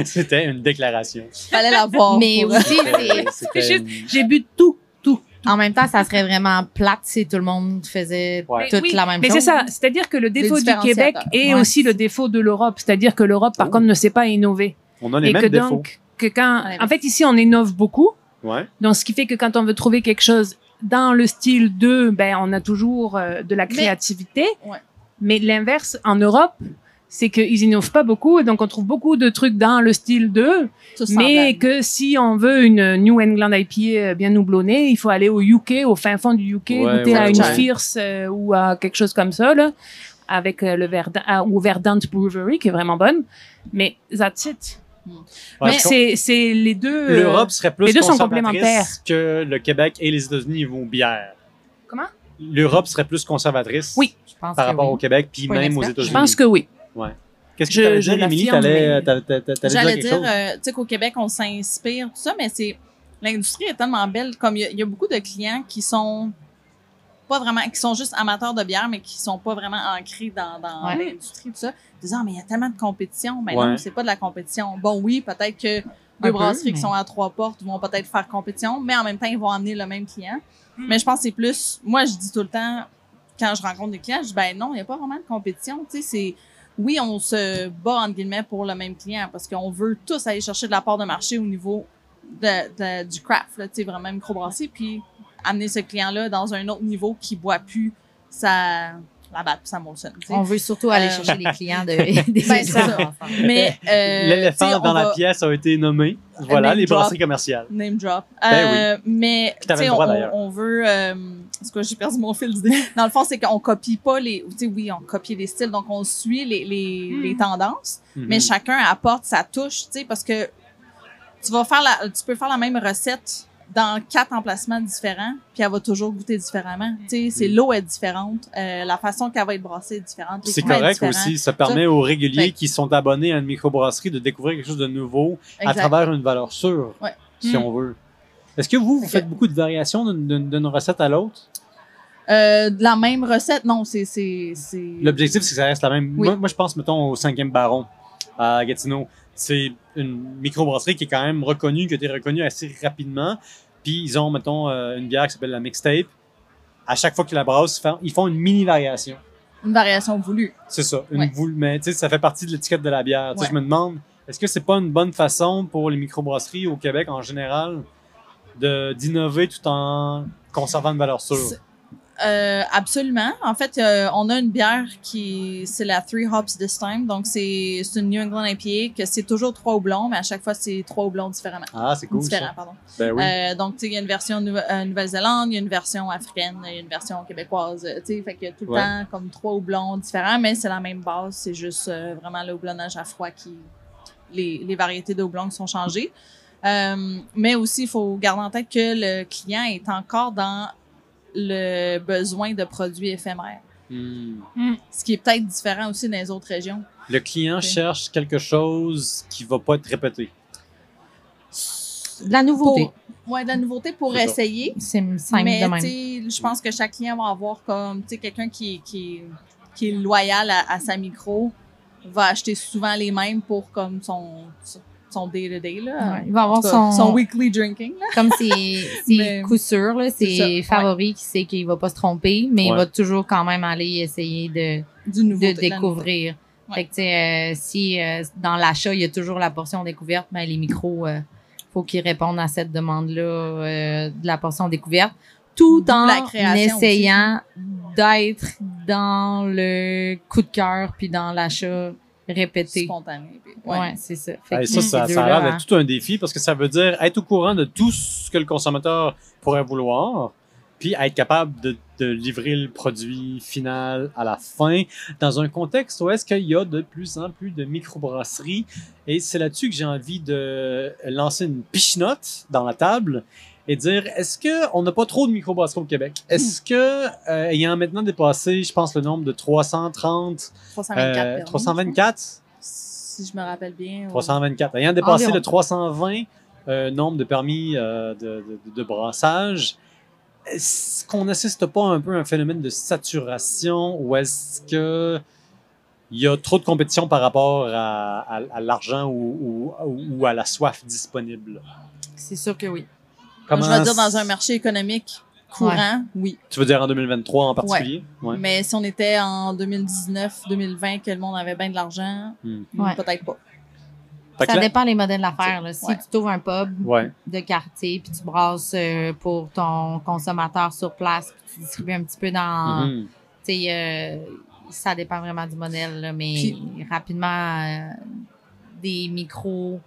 C'était une déclaration. Fallait l'avoir. Mais aussi, c'est Juste- J'ai bu tout, tout. en même temps, ça serait vraiment plate si tout le monde faisait Ouais. toute oui, la même mais chose. c'est ça. C'est-à-dire que le défaut du. Québec est Ouais. aussi le défaut de l'Europe. C'est-à-dire que l'Europe, par Oh. contre, ne sait pas innover. On a les Et mêmes que défauts. donc, que quand, en fait, ici, on innove beaucoup. Ouais. Donc, ce qui fait que quand on veut trouver quelque chose dans le style 2, ben, on a toujours euh, de la Mais- créativité. Ouais. Mais l'inverse, en Europe, c'est qu'ils innovent pas beaucoup. Et donc, on trouve beaucoup de trucs dans le style 2. Tout Mais que si on veut une New England IPA bien houblonnée, il faut aller au UK, au fin fond du UK, Ouais, goûter ouais, à une. Fierce euh, ou à quelque chose comme ça, là, avec euh, le Verdun, ou Verdant Brewery, qui est vraiment bonne. Mais that's it. Ouais, Mais c'est, c'est les deux. euh, L'Europe serait plus les deux sont conservatrice complémentaires. que le Québec et les États-Unis niveau bière. Comment? L'Europe serait plus conservatrice Oui. je pense par que rapport oui. au Québec, puis même aux. États-Unis. Je pense que oui. Qu'est-ce que tu dire, Émilie? T'allais t'allais- t'allais- J'allais dire, euh, tu sais qu'au Québec, on s'inspire, tout ça, mais c'est l'industrie est tellement belle. Comme il y, a- il y a beaucoup de clients qui sont pas vraiment, qui sont juste amateurs de bière, mais qui sont pas vraiment ancrés dans, dans Ouais. l'industrie, tout ça. Disant, ah, mais il y a tellement de compétition. Mais Ouais. non, c'est pas de la compétition. Bon, oui, peut-être que Un deux peu, brasseries qui sont à trois portes vont peut-être faire compétition, mais en même temps, ils vont amener le même client. Mm. Mais je pense que c'est plus, moi, je dis tout le temps, quand je rencontre des clients, je dis, ben non, il n'y a pas vraiment de compétition. Tu sais, c'est, oui, on se bat, entre guillemets, pour le même client parce qu'on veut tous aller chercher de la part de marché au niveau de, de- du craft, là, tu sais, vraiment microbrasserie, puis amener ce client-là dans un autre niveau qui boit plus sa, la batte, sa Molson. tu sais. On veut surtout aller Euh, chercher les clients de, des Ben, c'est ça. Mais, euh, L'éléphant dans la va- pièce a été nommé. Voilà, name les drop. brasseries commerciales. Name drop. Ben Euh, Mais, tu on, droit, d'ailleurs. on veut. Euh, c'est quoi, j'ai perdu mon fil d'idée. Dans le fond, c'est qu'on copie pas les. Tu sais, oui, on copie les styles, donc on suit les, les, Mm. les tendances, Mhm. mais chacun apporte sa touche, tu sais, parce que tu vas faire la, tu peux faire la même recette dans quatre emplacements différents, puis elle va toujours goûter différemment. Tu sais, c'est Mm. l'eau est différente, euh, la façon qu'elle va être brassée est différente. C'est correct aussi. Ça permet aux réguliers Fait- qui sont abonnés à une microbrasserie de découvrir quelque chose de nouveau à travers une valeur sûre, Ouais. si Mm. on veut. Est-ce que vous, vous faites beaucoup de variations d'une- recette à l'autre? Euh, de la même recette, non, c'est. L'objectif, c'est que ça reste la même. Oui. Moi, moi, je pense, mettons, au cinquième baron à Gatineau. C'est une microbrasserie qui est quand même reconnue, qui a été reconnue assez rapidement. Puis ils ont, mettons, euh, une bière qui s'appelle la mixtape. À chaque fois qu'ils la brassent, ils font- une mini variation. une variation voulue. C'est ça. Une Ouais. voule- mais tu sais, ça fait partie de l'étiquette de la bière. Ouais. Je me demande, est-ce que c'est pas une bonne façon pour les microbrasseries au Québec en général de d'innover tout en conservant une valeur sûre? Euh, absolument. En fait, euh, on a une bière qui c'est la Three Hops this time. Donc c'est c'est une New England IPA que c'est toujours trois houblons, mais à chaque fois c'est trois houblons différemment. Ah, c'est cool. Différents, Ça. pardon. Ben oui. Euh, donc tu sais, il y a une version nou- euh, Nouvelle-Zélande, il y a une version africaine, il y a une version québécoise. Tu sais, fait qu'il y a tout le Ouais. temps comme trois houblons différents, mais c'est la même base. C'est juste euh, vraiment le houblonnage à froid qui les, les variétés de houblons qui sont changées. Euh, mais aussi, il faut garder en tête que le client est encore dans le besoin de produits éphémères. Hmm. Ce qui est peut-être différent aussi dans les autres régions. Le client cherche quelque chose qui va pas être répété. De la nouveauté. Pour, ouais, de la nouveauté pour essayer. C'est simple mais de même. je pense que chaque client va avoir comme tu sais quelqu'un qui, qui, qui est loyal à, à sa micro va acheter souvent les mêmes pour comme son son day to day là. Ouais, il va avoir son, weekly drinking là. comme Mais- C'est ça, ses ouais. favoris qui sait qu'il va pas se tromper, mais il va toujours quand même aller essayer de, Du nouveau de découvrir. Ouais. Fait que, tu sais, euh, si euh, dans l'achat, il y a toujours la portion découverte, ben, les micros, euh, faut qu'ils répondent à cette demande-là euh, de la portion découverte, tout en essayant d'être dans le coup de cœur puis dans l'achat répété. spontané. Ouais, Ouais. c'est ça. Fait Hey, ça, ça, ça a deux-là, l'air hein. d'être tout un défi parce que ça veut dire être au courant de tout ce que le consommateur pourrait vouloir, puis être capable de, de livrer le produit final à la fin dans un contexte où est-ce qu'il y a de plus en plus de microbrasseries. Et c'est là-dessus que j'ai envie de lancer une pichenote dans la table et dire est-ce que on n'a pas trop de microbrasseries au Québec? Est-ce que euh, ayant maintenant dépassé, je pense le nombre de 330, 324 euh, permis, 324 si je me rappelle bien. ouais. 324. Ayant dépassé Environ. le 320 euh, nombre de permis euh, de, de, de brassage, est-ce qu'on n'assiste pas un peu à un phénomène de saturation ou est-ce que il y a trop de compétition par rapport à, à- à l'argent ou, ou- ou à la soif disponible? C'est sûr que oui. Comment je vais dire dans un marché économique courant, oui. Tu veux dire en 2023 en particulier? Ouais. Mais si on était en 2019, 2020, que le monde avait bien de l'argent, Hmm. Ouais. peut-être pas. Ça dépend les modèles d'affaires. Si Ouais. tu trouves un pub Ouais. de quartier, puis tu brasses euh, pour ton consommateur sur place, puis tu distribues un petit peu dans... Tu sais, euh, ça dépend vraiment du modèle, là, mais rapidement, euh, des micros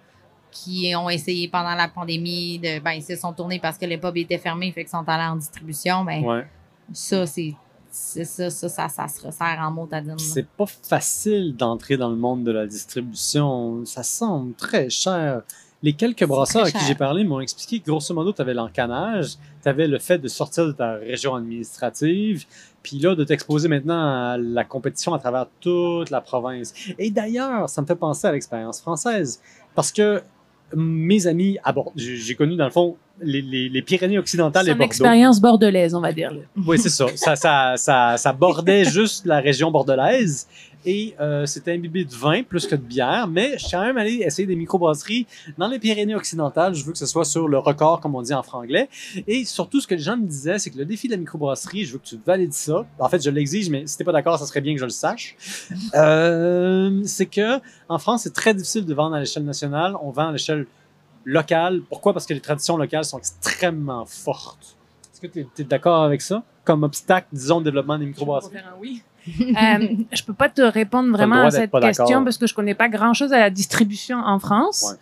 qui ont essayé pendant la pandémie, de, ben, ils se sont tournés parce que les pubs étaient fermés, fait qu'ils sont allés en distribution, ben, Ouais. ça, c'est ça, ça, ça, ça se resserre en mot à dire. C'est pas facile d'entrer dans le monde de la distribution. Ça semble très cher. Les quelques brasseurs à qui j'ai parlé m'ont expliqué que grosso modo, tu avais l'encanage, tu avais le fait de sortir de ta région administrative, puis là, de t'exposer maintenant à la compétition à travers toute la province. Et d'ailleurs, ça me fait penser à l'expérience française, parce que mes amis, à Bordeaux, j'ai connu dans le fond les, les, les Pyrénées occidentales et Bordeaux. expérience bordelaise, on va dire. Oui, c'est ça. ça, ça, ça. ça bordait juste la région bordelaise. Et euh, c'était imbibé de vin plus que de bière. Mais je suis quand même allé essayer des microbrasseries dans les Pyrénées occidentales. Je veux que ce soit sur le record, comme on dit en franglais. Et surtout, ce que les gens me disaient, c'est que le défi de la microbrasserie, je veux que tu valides ça. En fait, je l'exige, mais si t'es pas d'accord, ça serait bien que je le sache. Euh, c'est que en France, c'est très difficile de vendre à l'échelle nationale. On vend à l'échelle locale. Pourquoi? Parce que les traditions locales sont extrêmement fortes. Est-ce que tu es, d'accord avec ça? Comme obstacle, disons, au développement des microbrasseries? oui. Euh, je peux pas te répondre vraiment à cette question parce que je connais pas grand chose à la distribution en France.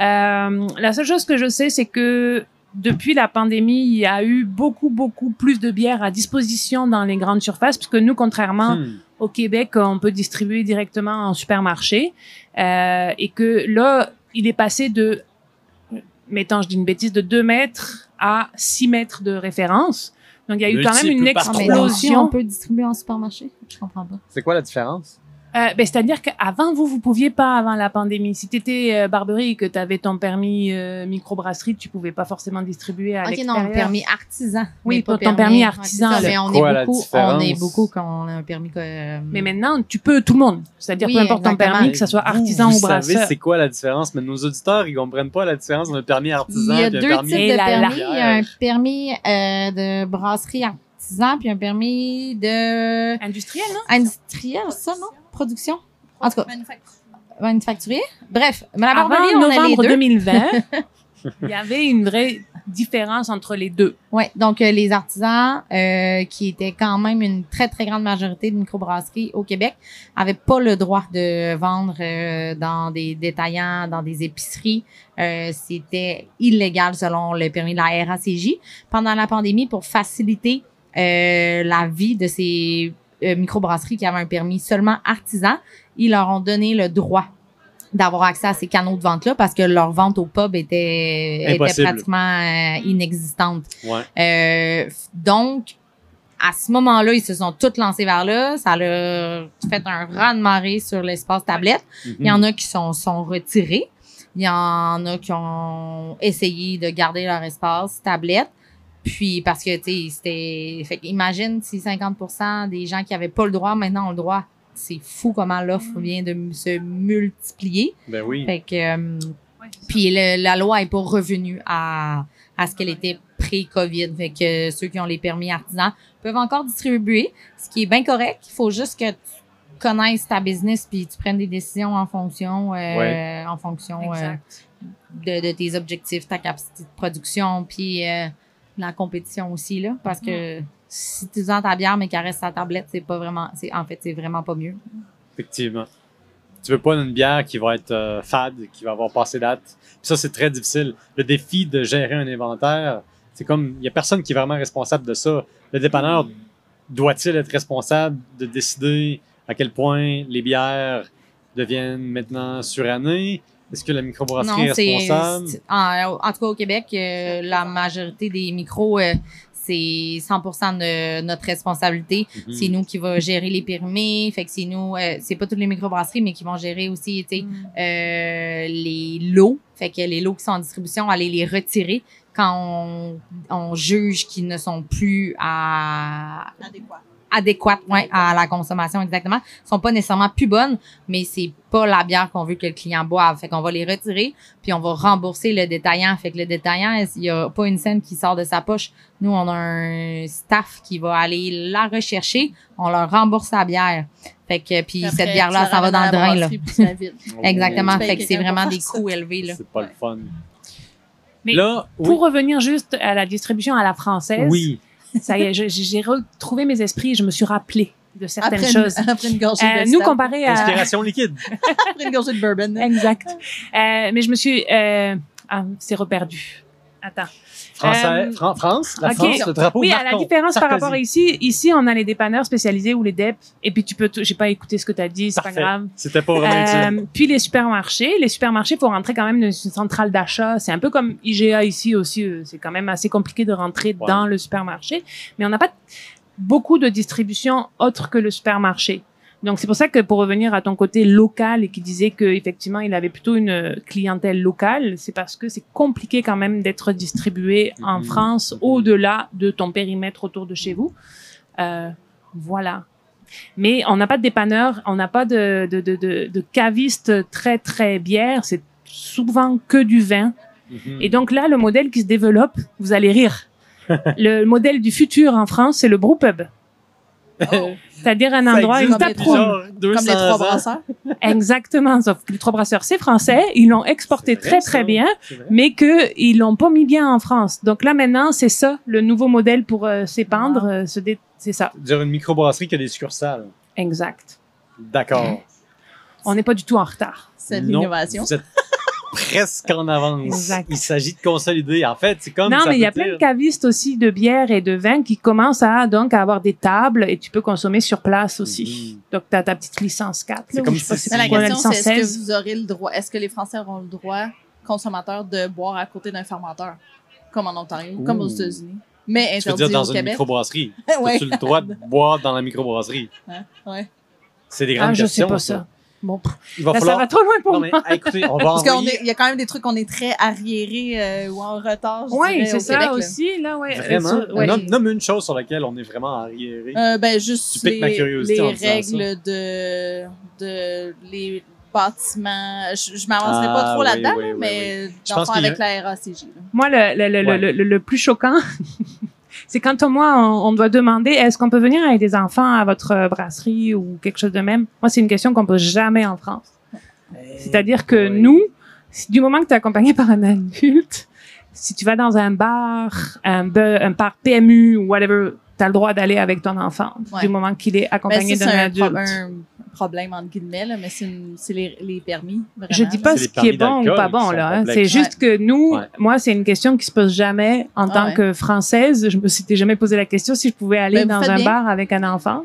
Euh, la seule chose que je sais, c'est que depuis la pandémie, il y a eu beaucoup, beaucoup plus de bières à disposition dans les grandes surfaces, puisque nous, contrairement Hmm. au Québec, on peut distribuer directement en supermarché, euh, et que là, il est passé de, mettons, je dis une bêtise, de 2 mètres à 6 mètres de référence. Donc, il y a eu quand même une Multiple mais Trois. là aussi, explosion. on peut distribuer en supermarché? Je comprends pas. C'est quoi la différence? Euh, ben, C'est-à-dire qu'avant, vous, vous pouviez pas avant la pandémie. Si tu étais euh, Barberie et que tu avais ton permis euh, microbrasserie, tu pouvais pas forcément distribuer à Ok, l'extérieur. non, permis artisan. Oui, mais pas pour ton permis ouais, artisan, c'est ça, mais on Quoi, est beaucoup, on est beaucoup quand on a un permis euh, Mais maintenant, tu peux tout le monde. C'est-à-dire Oui, peu importe ton permis, que ce soit Vous, artisan vous ou brasseur. savez c'est quoi la différence, mais nos auditeurs, ils comprennent pas la différence entre un permis artisan Il y a et un deux permis... types Et de la permis. Il y a un permis euh, de brasserie artisan, puis un permis de Industriel, non? industriel, ça, non? Production? En tout cas, manufacturier. Bref, mais la Avant Barberie, on a les novembre deux. 2020, il y avait une vraie différence entre les deux. Ouais, donc euh, les artisans, euh, qui étaient quand même une très très grande majorité de microbrasseries au Québec, avaient pas le droit de vendre euh, dans des détaillants, dans des épiceries. Euh, C'était illégal selon le permis de la RACJ. Pendant la pandémie, pour faciliter euh, la vie de ces euh, microbrasseries qui avaient un permis seulement artisan, ils leur ont donné le droit d'avoir accès à ces canaux de vente-là parce que leur vente au pub était, pratiquement euh, inexistante. Ouais. Euh, donc, à ce moment-là, ils se sont tous lancés vers là. Ça a fait un raz de marée sur l'espace tablette. Il y en a qui sont, sont retirés. Il y en a qui ont essayé de garder leur espace tablette. Puis parce que, tu sais, c'était... Fait imagine si 50% des gens qui avaient pas le droit, maintenant ont le droit. C'est fou comment l'offre vient de se multiplier. Ben oui. Fait que... euh, puis le- la loi est pas revenue à, à ce qu'elle était pré-COVID. Fait que ceux qui ont les permis artisans peuvent encore distribuer, ce qui est bien correct. Il faut juste que tu connaisses ta business puis tu prennes des décisions en fonction, euh, Ouais. en fonction euh, de, de tes objectifs, ta capacité de production, puis euh, la compétition aussi là, parce que si tu vends ta bière mais qu'elle reste à ta tablette, c'est pas vraiment, c'est en fait c'est vraiment pas mieux. Effectivement. Tu veux pas une bière qui va être euh, fade, qui va avoir passé date. Puis ça, c'est très difficile. Le défi de gérer un inventaire, c'est comme, il y a personne qui est vraiment responsable de ça. Le dépanneur doit-il être responsable de décider à quel point les bières deviennent maintenant surannées? Est-ce que la microbrasserie est responsable? c'est- en, en tout cas au Québec, euh, la majorité des micros, euh, c'est 100% de notre responsabilité. Mhm. C'est nous qui va gérer les permis. Fait que c'est nous, euh, c'est pas toutes les microbrasseries, mais qui vont gérer aussi, tu sais, Mm. euh, les lots. Fait que les lots qui sont en distribution, aller les retirer quand on, on juge qu'ils ne sont plus à, Adéquat. Adéquates ouais, à la consommation exactement. sont pas nécessairement plus bonnes, mais c'est pas la bière qu'on veut que le client boive. Fait qu'on va les retirer, puis on va rembourser le détaillant. Fait que le détaillant, il y a pas une scène qui sort de sa poche? Nous, on a un staff qui va aller la rechercher. On leur rembourse la bière. Fait que puis Après, cette bière-là, tu ça va dans le drain là. Exactement. Fait que c'est vraiment des coûts élevés là. C'est pas le fun. Mais Là, oui. Pour revenir juste à la distribution à la française, oui. Ça y est, j'ai retrouvé mes esprits et je me suis rappelé de certaines Après, choses. Une, après une gorgée Euh, de nous, comparé à... Inspiration liquide. après une gorgée de bourbon. Exact. Euh, mais je me suis... Euh... Ah, c'est reperdu. Attends. Français, Euh, Fran- France, la. France, le drapeau Oui, à la différence par rapport à ici, ici, on a les dépanneurs spécialisés ou les DEP, et puis tu peux... J'ai pas écouté ce que tu as dit, c'est pas grave. C'était pas vraiment. Euh, puis les supermarchés, les supermarchés, faut rentrer quand même dans une centrale d'achat. C'est un peu comme IGA ici aussi. euh, C'est quand même assez compliqué de rentrer dans le supermarché, mais on n'a pas beaucoup de distribution autre que le supermarché. Donc c'est pour ça que pour revenir à ton côté local et qui disait que effectivement il avait plutôt une clientèle locale, c'est parce que c'est compliqué quand même d'être distribué en Mhm. France Mhm. au-delà de ton périmètre autour de chez vous. Euh, voilà. Mais on n'a pas de dépanneur, on n'a pas de, de, de, de, de caviste très très bière, c'est souvent que du vin. Mhm. Et donc là, le modèle qui se développe, vous allez rire. le modèle du futur en France, c'est le brewpub. C'est-à-dire un endroit, existe une 200 Comme les trois brasseurs. Exactement, sauf que les trois brasseurs, c'est français, ils l'ont exporté vrai, très ça. très bien, mais que ils l'ont pas mis bien en France. Donc là maintenant, c'est ça le nouveau modèle pour euh, s'épandre, euh, se dé- c'est ça. Dire une microbrasserie qui a des succursales. Exact. D'accord. On n'est pas du tout en retard. C'est Non, l'innovation. Vous êtes presque en avance. Exact. Il s'agit de consolider. En fait, c'est comme non, ça mais il y a plein de cavistes aussi de bière et de vin qui commencent à donc à avoir des tables et tu peux consommer sur place aussi. Mhm. Donc tu as ta petite licence 4. C'est là, comme je sais pas si- la question, c'est est-ce que 16. vous aurez le droit, est-ce que les Français auront le droit, consommateurs, de boire à côté d'un fermenteur, comme en Ontario, comme aux. États-Unis, mais Je veux interdit dire, dans au une Québec? microbrasserie. Ouais. As-tu le droit de boire dans la microbrasserie? Ouais. C'est des grandes Ah, je sais questions. pas ça. Bon, Il va là, ça falloir. va trop loin pour Non, mais moi. écoutez, on va Parce qu'il envoyer. y a quand même des trucs qu'on est très arriérés euh, ou en retard. je Oui, c'est au ça Québec, aussi. Là, ouais. Vraiment? Euh, ouais. Nomme, nomme une chose sur laquelle on est vraiment arriéré. Euh, ben, juste Tu piques ma les, curiosité les règles de, de les bâtiments. Je, je m'avancerai Ah, pas trop oui, là-dedans, oui, là, oui, mais Je fond, qu'il y a- avec la RACJ. là. Moi, le, le, le, Ouais. le, le, le plus choquant, c'est quand moi, on, on doit demander est-ce qu'on peut venir avec des enfants à votre euh, brasserie ou quelque chose de même? Moi, c'est une question qu'on pose jamais en France. C'est-à-dire que Oui. nous, du moment que tu es accompagné par un adulte, si tu vas dans un bar, un, be- un bar PMU ou whatever, tu as le droit d'aller avec ton enfant Ouais. du moment qu'il est Ben, accompagné d'un adulte. un problème, entre guillemets, là, mais c'est une- c'est les, les permis. Vraiment, Je dis pas ce qui est bon ou pas bon là. hein. C'est juste que nous, Ouais. moi, c'est une question qui se pose jamais en Ah tant ouais. que française. Je me suis jamais posé la question si je pouvais aller Ben, dans un bien. bar avec un enfant.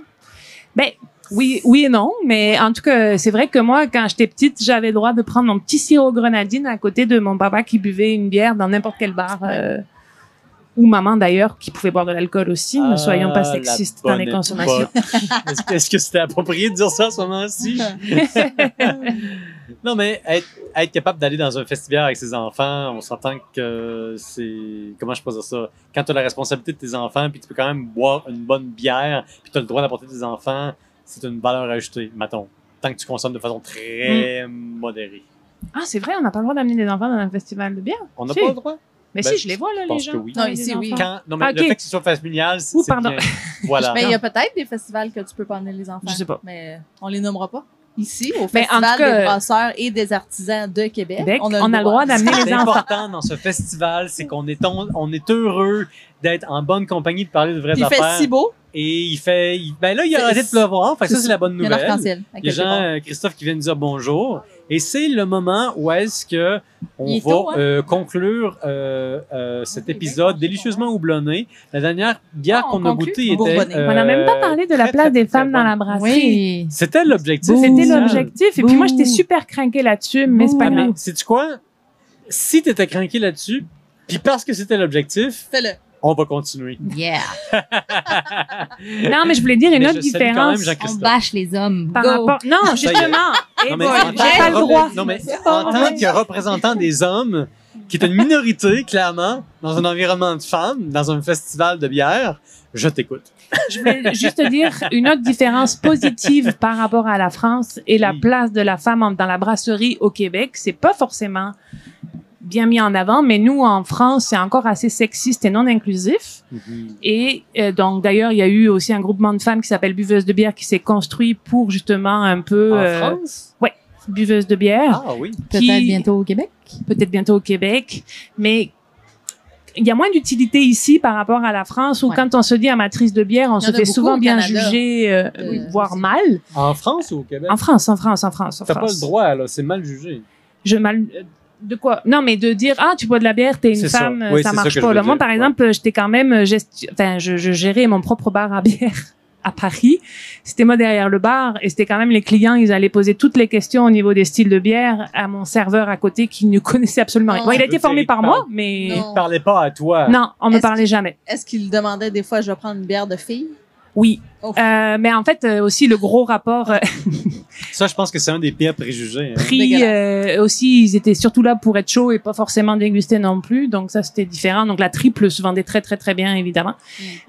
Ben oui, oui et non, mais en tout cas, c'est vrai que moi, quand j'étais petite, j'avais le droit de prendre mon petit sirop grenadine à côté de mon papa qui buvait une bière dans n'importe quel bar. euh, ou maman d'ailleurs, qui pouvait boire de l'alcool aussi. ne soyons pas Ah, sexistes dans les consommations. Est-ce que- c'était approprié de dire ça à ce moment-ci? non, mais être, être capable d'aller dans un festival avec ses enfants, on s'entend que c'est. Comment je peux dire ça? Quand tu as la responsabilité de tes enfants, puis tu peux quand même boire une bonne bière, puis tu as le droit d'apporter tes enfants, c'est une valeur ajoutée, mettons. Tant que tu consommes de façon très modérée. Ah, c'est vrai, on n'a pas le droit d'amener des enfants dans un festival de bière? On n'a Si. pas le droit? Mais Ben, si, je les vois, là, les gens. oui. Non, ici, oui. Quand, non, mais Ah, le ok. fait que ce soit familial, c'est bien. Voilà. Mais il y a peut-être des festivals que tu peux pas emmener les enfants. Je sais pas. Mais on les nommera pas. Ici, au en Festival cas, des brasseurs et des artisans de Québec, Québec, on a on a le droit d'amener Ce qui les est enfants. important dans ce festival, c'est qu'on est, on, on est heureux d'être en bonne compagnie, de parler de vraies Il affaires. fait si beau, Et il fait. il- ben là, il a arrêté de pleuvoir. Fait que ça, c'est la bonne il y a nouvelle. l'arc-en-ciel. Il y a Jean, euh, Christophe qui vient nous dire bonjour. Et c'est le moment où est-ce que on va tôt, hein? euh, conclure euh, euh, cet épisode délicieusement houblonné. La dernière bière Ah, qu'on on a goûtée était. Euh, On n'a même pas parlé de la place très, des femmes dans la brasserie. Oui. C'était l'objectif. C'était l'objectif. Et puis moi, j'étais super craquée là-dessus, mais c'est pas Ah, mais grave. sais-tu quoi? Si t'étais craqué là-dessus, puis parce que c'était l'objectif, Fais-le. On va continuer. Yeah. Non, mais je voulais dire une Mais autre je salue quand même différence On bâche les hommes. par rapport. Non, justement. Non, mais en j'ai tant le droit. Non, mais en tant que représentant des hommes, qui est une minorité, clairement, dans un environnement de femmes, dans un festival de bière, je t'écoute. Je voulais juste te dire une autre différence positive par rapport à la France et la Oui. place de la femme dans la brasserie au Québec. C'est pas forcément bien mis en avant, mais nous, en France, c'est encore assez sexiste et non inclusif. Et euh, donc, d'ailleurs, il y a eu aussi un groupement de femmes qui s'appelle Buveuses de bière qui s'est construit pour justement un peu En euh, France? Buveuses de bière. Ah oui. Peut-être bientôt au Québec? peut-être bientôt au Québec, mais il y a moins d'utilité ici par rapport à la France où Ouais. quand on se dit amatrice de bière, on se fait souvent bien juger, euh, Euh, voire mal. En France ou au Québec? En France, en France, en France, en T'as pas le droit, là. C'est mal jugé. Je mal. De quoi? Non, mais de dire ah tu bois de la bière, t'es une ça. femme, Oui, ça marche pas. moi, dire. par Ouais. exemple, j'étais quand même euh, enfin je, je gérais mon propre bar à bière à Paris. C'était moi derrière le bar et c'était quand même les clients, ils allaient poser toutes les questions au niveau des styles de bière à mon serveur à côté qui ne connaissait absolument rien. Bon, il a été formé par moi, mais Non. Il parlait pas à toi. non, on me parlait jamais. Est-ce qu'il demandait des fois, je vais prendre une bière de fille? Oui. Oh. Euh, mais en fait, euh, aussi le gros rapport euh, Ça, je pense que c'est un des pires préjugés. hein. prix euh, aussi, ils étaient surtout là pour être chauds et pas forcément déguster non plus. Donc ça, c'était différent. Donc la triple se vendait très très très bien, évidemment.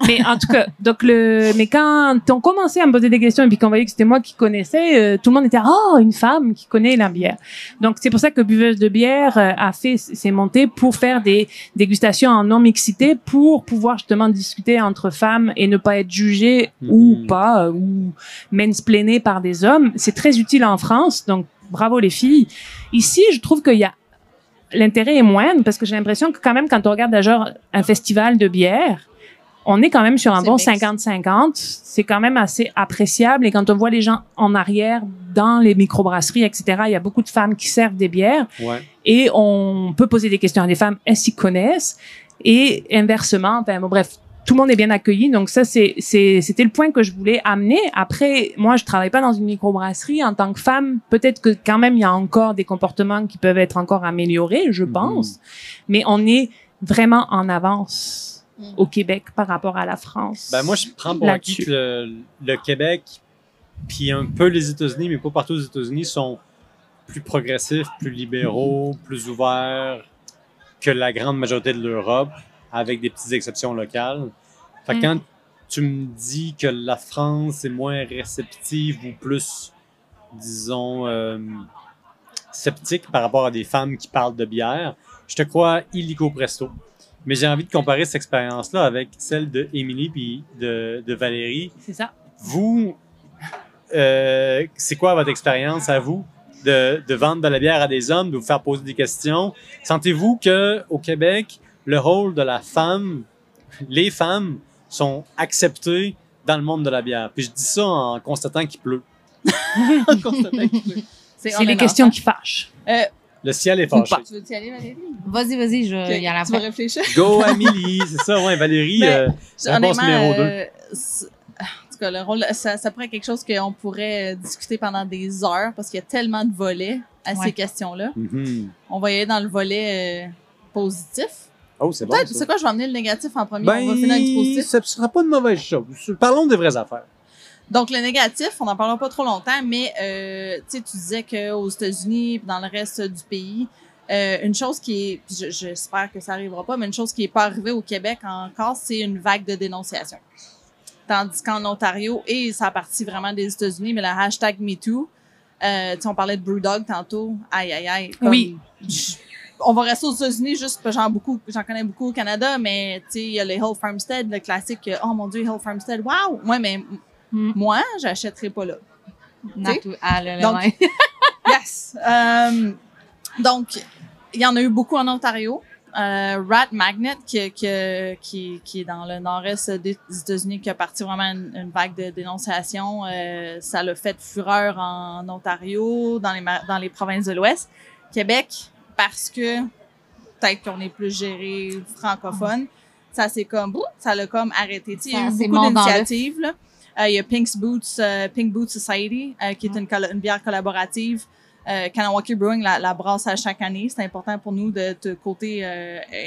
Mais en tout cas, donc le, mais quand on commençait à me poser des questions et puis qu'on voyait que c'était moi qui connaissais, euh, tout le monde était oh une femme qui connaît la bière. Donc c'est pour ça que buveuse de bière euh, a fait s'est montée pour faire des dégustations en non mixité pour pouvoir justement discuter entre femmes et ne pas être jugé ou Mhm. pas euh, ou mansplainé par des hommes. C'est très utile en France, donc bravo les filles. Ici, je trouve qu'il y a l'intérêt est moindre parce que j'ai l'impression que quand même quand on regarde genre un festival de bière, on est quand même sur un bon mixte. 50-50. C'est quand même assez appréciable. Et quand on voit les gens en arrière, dans les microbrasseries, etc., il y a beaucoup de femmes qui servent des bières. Ouais. Et on peut poser des questions à des femmes, elles s'y connaissent. Et inversement, enfin, bon, bref, tout le monde est bien accueilli. Donc ça, c'est, c'était le point que je voulais amener. Après, moi, je travaille pas dans une microbrasserie en tant que femme. Peut-être que quand même, il y a encore des comportements qui peuvent être encore améliorés, je Mhm. pense. Mais on est vraiment en avance Mhm. au Québec par rapport à la France. Ben, moi, je prends pour acquis Là-dessus. que le, le Québec, puis un peu les États-Unis, mais pas partout aux États-Unis, sont plus progressifs, plus libéraux, plus ouverts que la grande majorité de l'Europe, avec des petites exceptions locales. Fait Mm. quand tu me dis que la France est moins réceptive ou plus, disons, euh, sceptique par rapport à des femmes qui parlent de bière, je te crois illico presto. Mais j'ai envie de comparer cette expérience-là avec celle de Émilie puis de, de Valérie. C'est ça. Vous, euh, c'est quoi votre expérience à vous de, de vendre de la bière à des hommes, de vous faire poser des questions? Sentez-vous que au Québec, le rôle de la femme, les femmes sont acceptées dans le monde de la bière? Puis je dis ça en constatant qu'il pleut. C'est C'est les questions qui fâchent. Le ciel est fâché. Tu veux y aller, Valérie? Vas-y, vas-y, je Ok, y a la Tu vas réfléchir? Go Amélie, c'est ça, ouais, Valérie. Mais- euh, Réponse Honnêtement, numéro deux. euh, en tout cas, le rôle, ça, ça pourrait être quelque chose qu'on pourrait euh, discuter pendant des heures parce qu'il y a tellement de volets à Ouais. ces questions-là. mhm. On va y aller dans le volet euh, positif. Oh, c'est bon. Peut-être, ça. c'est quoi, je vais amener le négatif en premier. Ben, on va finir avec du positif. ça sera pas de mauvaise chose. Parlons des vraies affaires. Donc, le négatif, on n'en parlera pas trop longtemps, mais euh, tu sais, tu disais qu'aux États-Unis et dans le reste du pays, euh, une chose qui est, j'espère que ça arrivera pas, mais une chose qui est pas arrivée au Québec encore, c'est une vague de dénonciation. Tandis qu'en Ontario, et ça a parti vraiment des États-Unis, mais la hashtag MeToo, euh, tu sais, on parlait de Brewdog tantôt, aïe, aïe, aïe. comme- Oui. je- on va rester aux États-Unis juste parce que j'en beaucoup, j'en connais beaucoup au Canada, mais tu sais, il y a les Hill Farmstead, le classique, oh mon dieu, Hill Farmstead, wow! Ouais, mais Mm. moi, j'achèterai pas là. Ah, là, là, Donc-. Yes! Euh, donc, il y en a eu beaucoup en Ontario. Euh, Rat Magnet, qui, qui, qui, qui est dans le nord-est des États-Unis, qui a parti vraiment une, une vague de dénonciation. Euh, ça l'a fait fureur en Ontario, dans les, ma- dans les provinces de l'Ouest. Québec, parce que peut-être qu'on est plus géré francophone, ça c'est comme, boum, ça l'a comme arrêté. Il y a eu beaucoup d'initiatives. Euh, il y a Pink's Boots, euh, Pink Boots Society, euh, qui est une, bière collaborative. Euh, Kanawaki Brewing la, la brasse à chaque année. C'est important pour nous de, de côté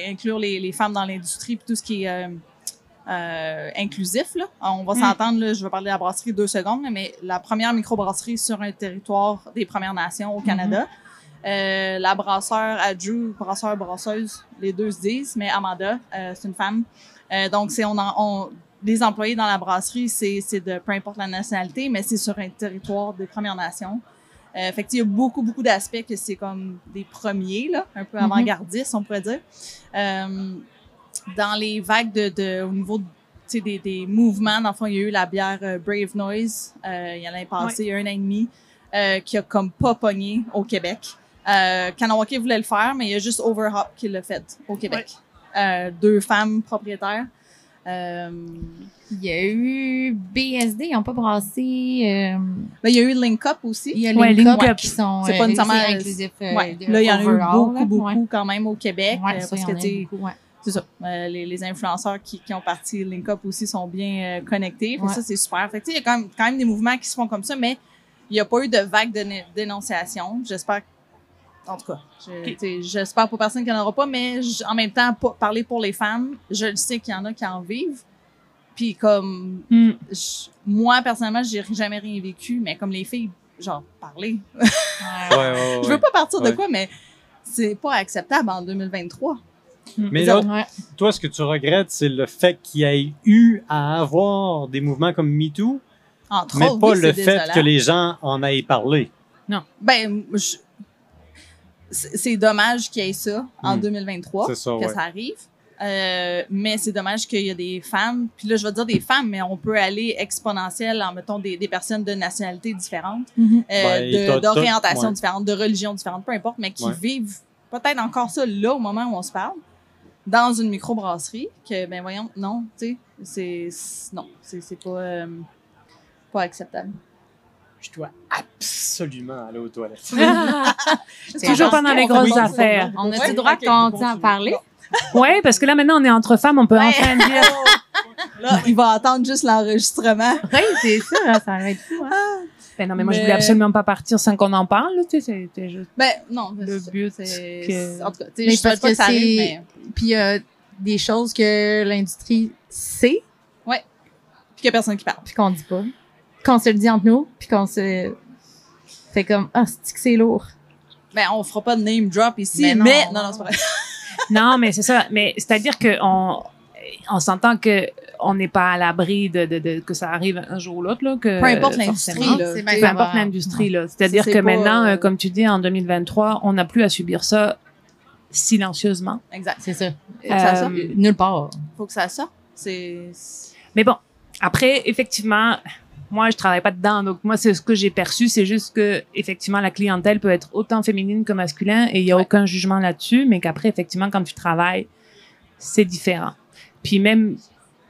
inclure les, les femmes dans l'industrie puis tout ce qui est inclusif. Là. On va Mm. s'entendre, je vais parler de la brasserie deux secondes, mais la première microbrasserie sur un territoire des Premières Nations au Canada. Euh, la brasseur Adju, brasseur, brasseuse, les deux se disent, mais Amanda, euh, c'est une femme. Euh, donc, c'est on, en- on les employés dans la brasserie, c'est c'est de peu importe la nationalité, mais c'est sur un territoire des Premières Nations. Euh, fait il y a beaucoup, beaucoup d'aspects que c'est comme des premiers, là, un peu Mhm. avant-gardistes, on pourrait dire. Euh, dans les vagues de, de au niveau de, des, des mouvements, dans le fond, il y a eu la bière euh, Brave Noise, euh, il y en a passé un an et demi, euh, qui a comme pas pogné au Québec. Euh, Kanawaki voulait le faire, mais il y a juste Overhop qui l'a fait au Québec. Euh, deux femmes propriétaires. Euh, Il y a eu BSD, ils n'ont pas brassé. euh, ben, il y a eu Link Up aussi. il y a Ouais, Link Link Up. qui sont C'est pas nécessairement- inclusif. euh, Ouais. Là, il y en a eu beaucoup, là. beaucoup Ouais. quand même au Québec. Ouais, euh, parce que, ouais. c'est ça. Euh, les, les influenceurs qui, qui ont parti Link Up aussi sont bien euh, connectés. Que Ouais. Ça, c'est super. Fait que, il y a quand même, quand même des mouvements qui se font comme ça, mais il n'y a pas eu de vague de dénonciation. J'espère. En tout cas, je- j'espère pour personne qu'il n'y en aura pas, mais en même temps, parler pour les femmes, je le sais qu'il y en a qui en vivent. Puis comme Hmm. je- moi personnellement, j'ai jamais rien vécu, mais comme les filles, genre parler. Ouais. Ouais. Je veux pas partir de quoi, mais c'est pas acceptable en 2023. Mais Ça- là, toi, ce que tu regrettes, c'est le fait qu'il y ait eu à avoir des mouvements comme MeToo, mais autres, pas oui, le fait désolant. que les gens en aient parlé. Ben, je- c'est dommage qu'il y ait ça en Hmm. 2023, C'est ça, que ouais. ça arrive. Euh, mais c'est dommage qu'il y a des femmes, puis là je vais dire des femmes, mais on peut aller exponentiel en mettons des, des personnes de nationalités différentes, Mhm. euh, Ben, de- t'as- t'as- d'orientation ouais. différente, de religion différente, peu importe, mais qui Ouais. vivent peut-être encore ça là au moment où on se parle, dans une microbrasserie, que ben voyons, non, tu sais, c'est non, c'est c'est pas euh, pas acceptable. Je dois absolument aller aux toilettes. Toujours pendant les On grosses affaires. On a-tu Ouais, droit continue à je- parler? Ouais, parce que là, maintenant, on est entre femmes, on peut Ouais. enfin dire. Là, il va attendre juste l'enregistrement. Oui, c'est ça, hein, ça va être fou. Hein? Ben non, mais moi, je voulais absolument pas partir sans qu'on en parle, là, tu sais, c'était juste. Ben, non. Le but c'est. que- En tout cas, tu sais, je parce pas que que ça arrive, c'est- mais. Puis il y a des choses que l'industrie sait, Puis qu'il y a personne qui parle. puis qu'on dit pas. Qu'on se le dit entre nous, puis qu'on se fait comme ah, c'est que c'est lourd? Ben, on fera pas de name drop ici, mais. Mais non. Non, non, c'est pas vrai. Non, mais c'est ça. Mais c'est-à-dire que on, on s'entend que on n'est pas à l'abri de, de, de- que ça arrive un jour ou l'autre, là. Que, Peu importe l'industrie, là. Peu importe l'industrie, là. C'est-à-dire C'est que pas, maintenant, euh, euh, comme tu dis, en 2023, on n'a plus à subir ça silencieusement. Exact. C'est ça. Faut que ça Euh, sorte. Nulle part. Faut que ça sorte. C'est. Mais bon, après, effectivement, moi, je travaille pas dedans, donc moi, c'est ce que j'ai perçu, c'est juste que, effectivement, la clientèle peut être autant féminine que masculin et il y a Ouais. aucun jugement là-dessus, mais qu'après, effectivement, quand tu travailles, c'est différent. Puis même,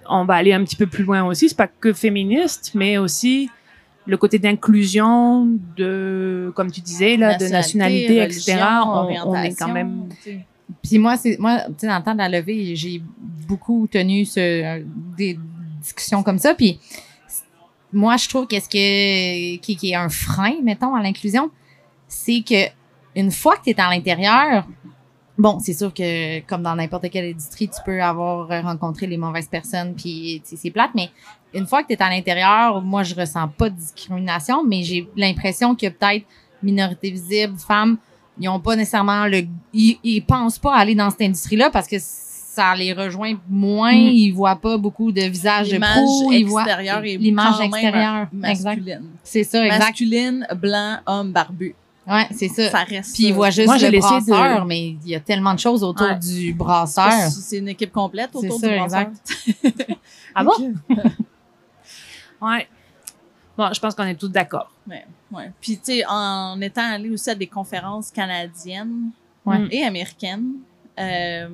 on va aller un petit peu plus loin aussi, c'est pas que féministe, mais aussi le côté d'inclusion, de, comme tu disais, là, de nationalité, etc. On, on est quand même, Puis moi, c'est moi, tu sais, dans le temps de la levée, j'ai beaucoup tenu ce, des discussions comme ça. Puis moi, je trouve qu'est-ce que qui, est un frein, mettons, à l'inclusion, c'est que une fois que tu es à l'intérieur, bon, c'est sûr que comme dans n'importe quelle industrie, tu peux avoir rencontré les mauvaises personnes, puis c'est plate, mais une fois que tu es à l'intérieur, moi, je ressens pas de discrimination, mais j'ai l'impression que peut-être minorité visible, femmes, ils ont pas nécessairement le... Ils, ils pensent pas aller dans cette industrie-là parce que ça les rejoint moins, Mm. ils voient pas beaucoup de visages de L'image pro, ils voient l'image extérieure. Masculine. C'est ça, exact. Masculine, blanc, homme, barbu. Ouais, c'est ça. Ça reste. Puis ils voient juste Moi, le laissé de- brasseur, mais il y a tellement de choses autour Ouais. du brasseur. C'est une équipe complète autour ça, du brasseur. exact. Ah bon? ouais. Bon, je pense qu'on est tous d'accord. Ouais, ouais. Puis, tu sais, en étant allé aussi à des conférences canadiennes Ouais. et américaines, euh,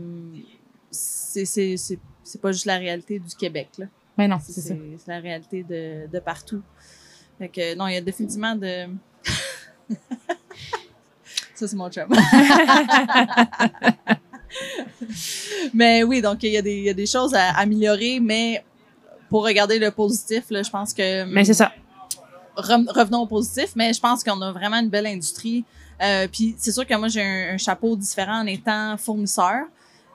c'est pas juste la réalité du Québec, là. Mais non, C'est c'est ça. c'est la réalité de, de partout. Fait que, non, il y a définitivement de... Ça, c'est mon chum. mais oui, donc il y, a des- il y a des choses à améliorer, mais pour regarder le positif, là, je pense que... Mais c'est ça. Re- revenons au positif, mais je pense qu'on a vraiment une belle industrie. Euh, Puis c'est sûr que moi, j'ai un, un chapeau différent en étant fournisseur,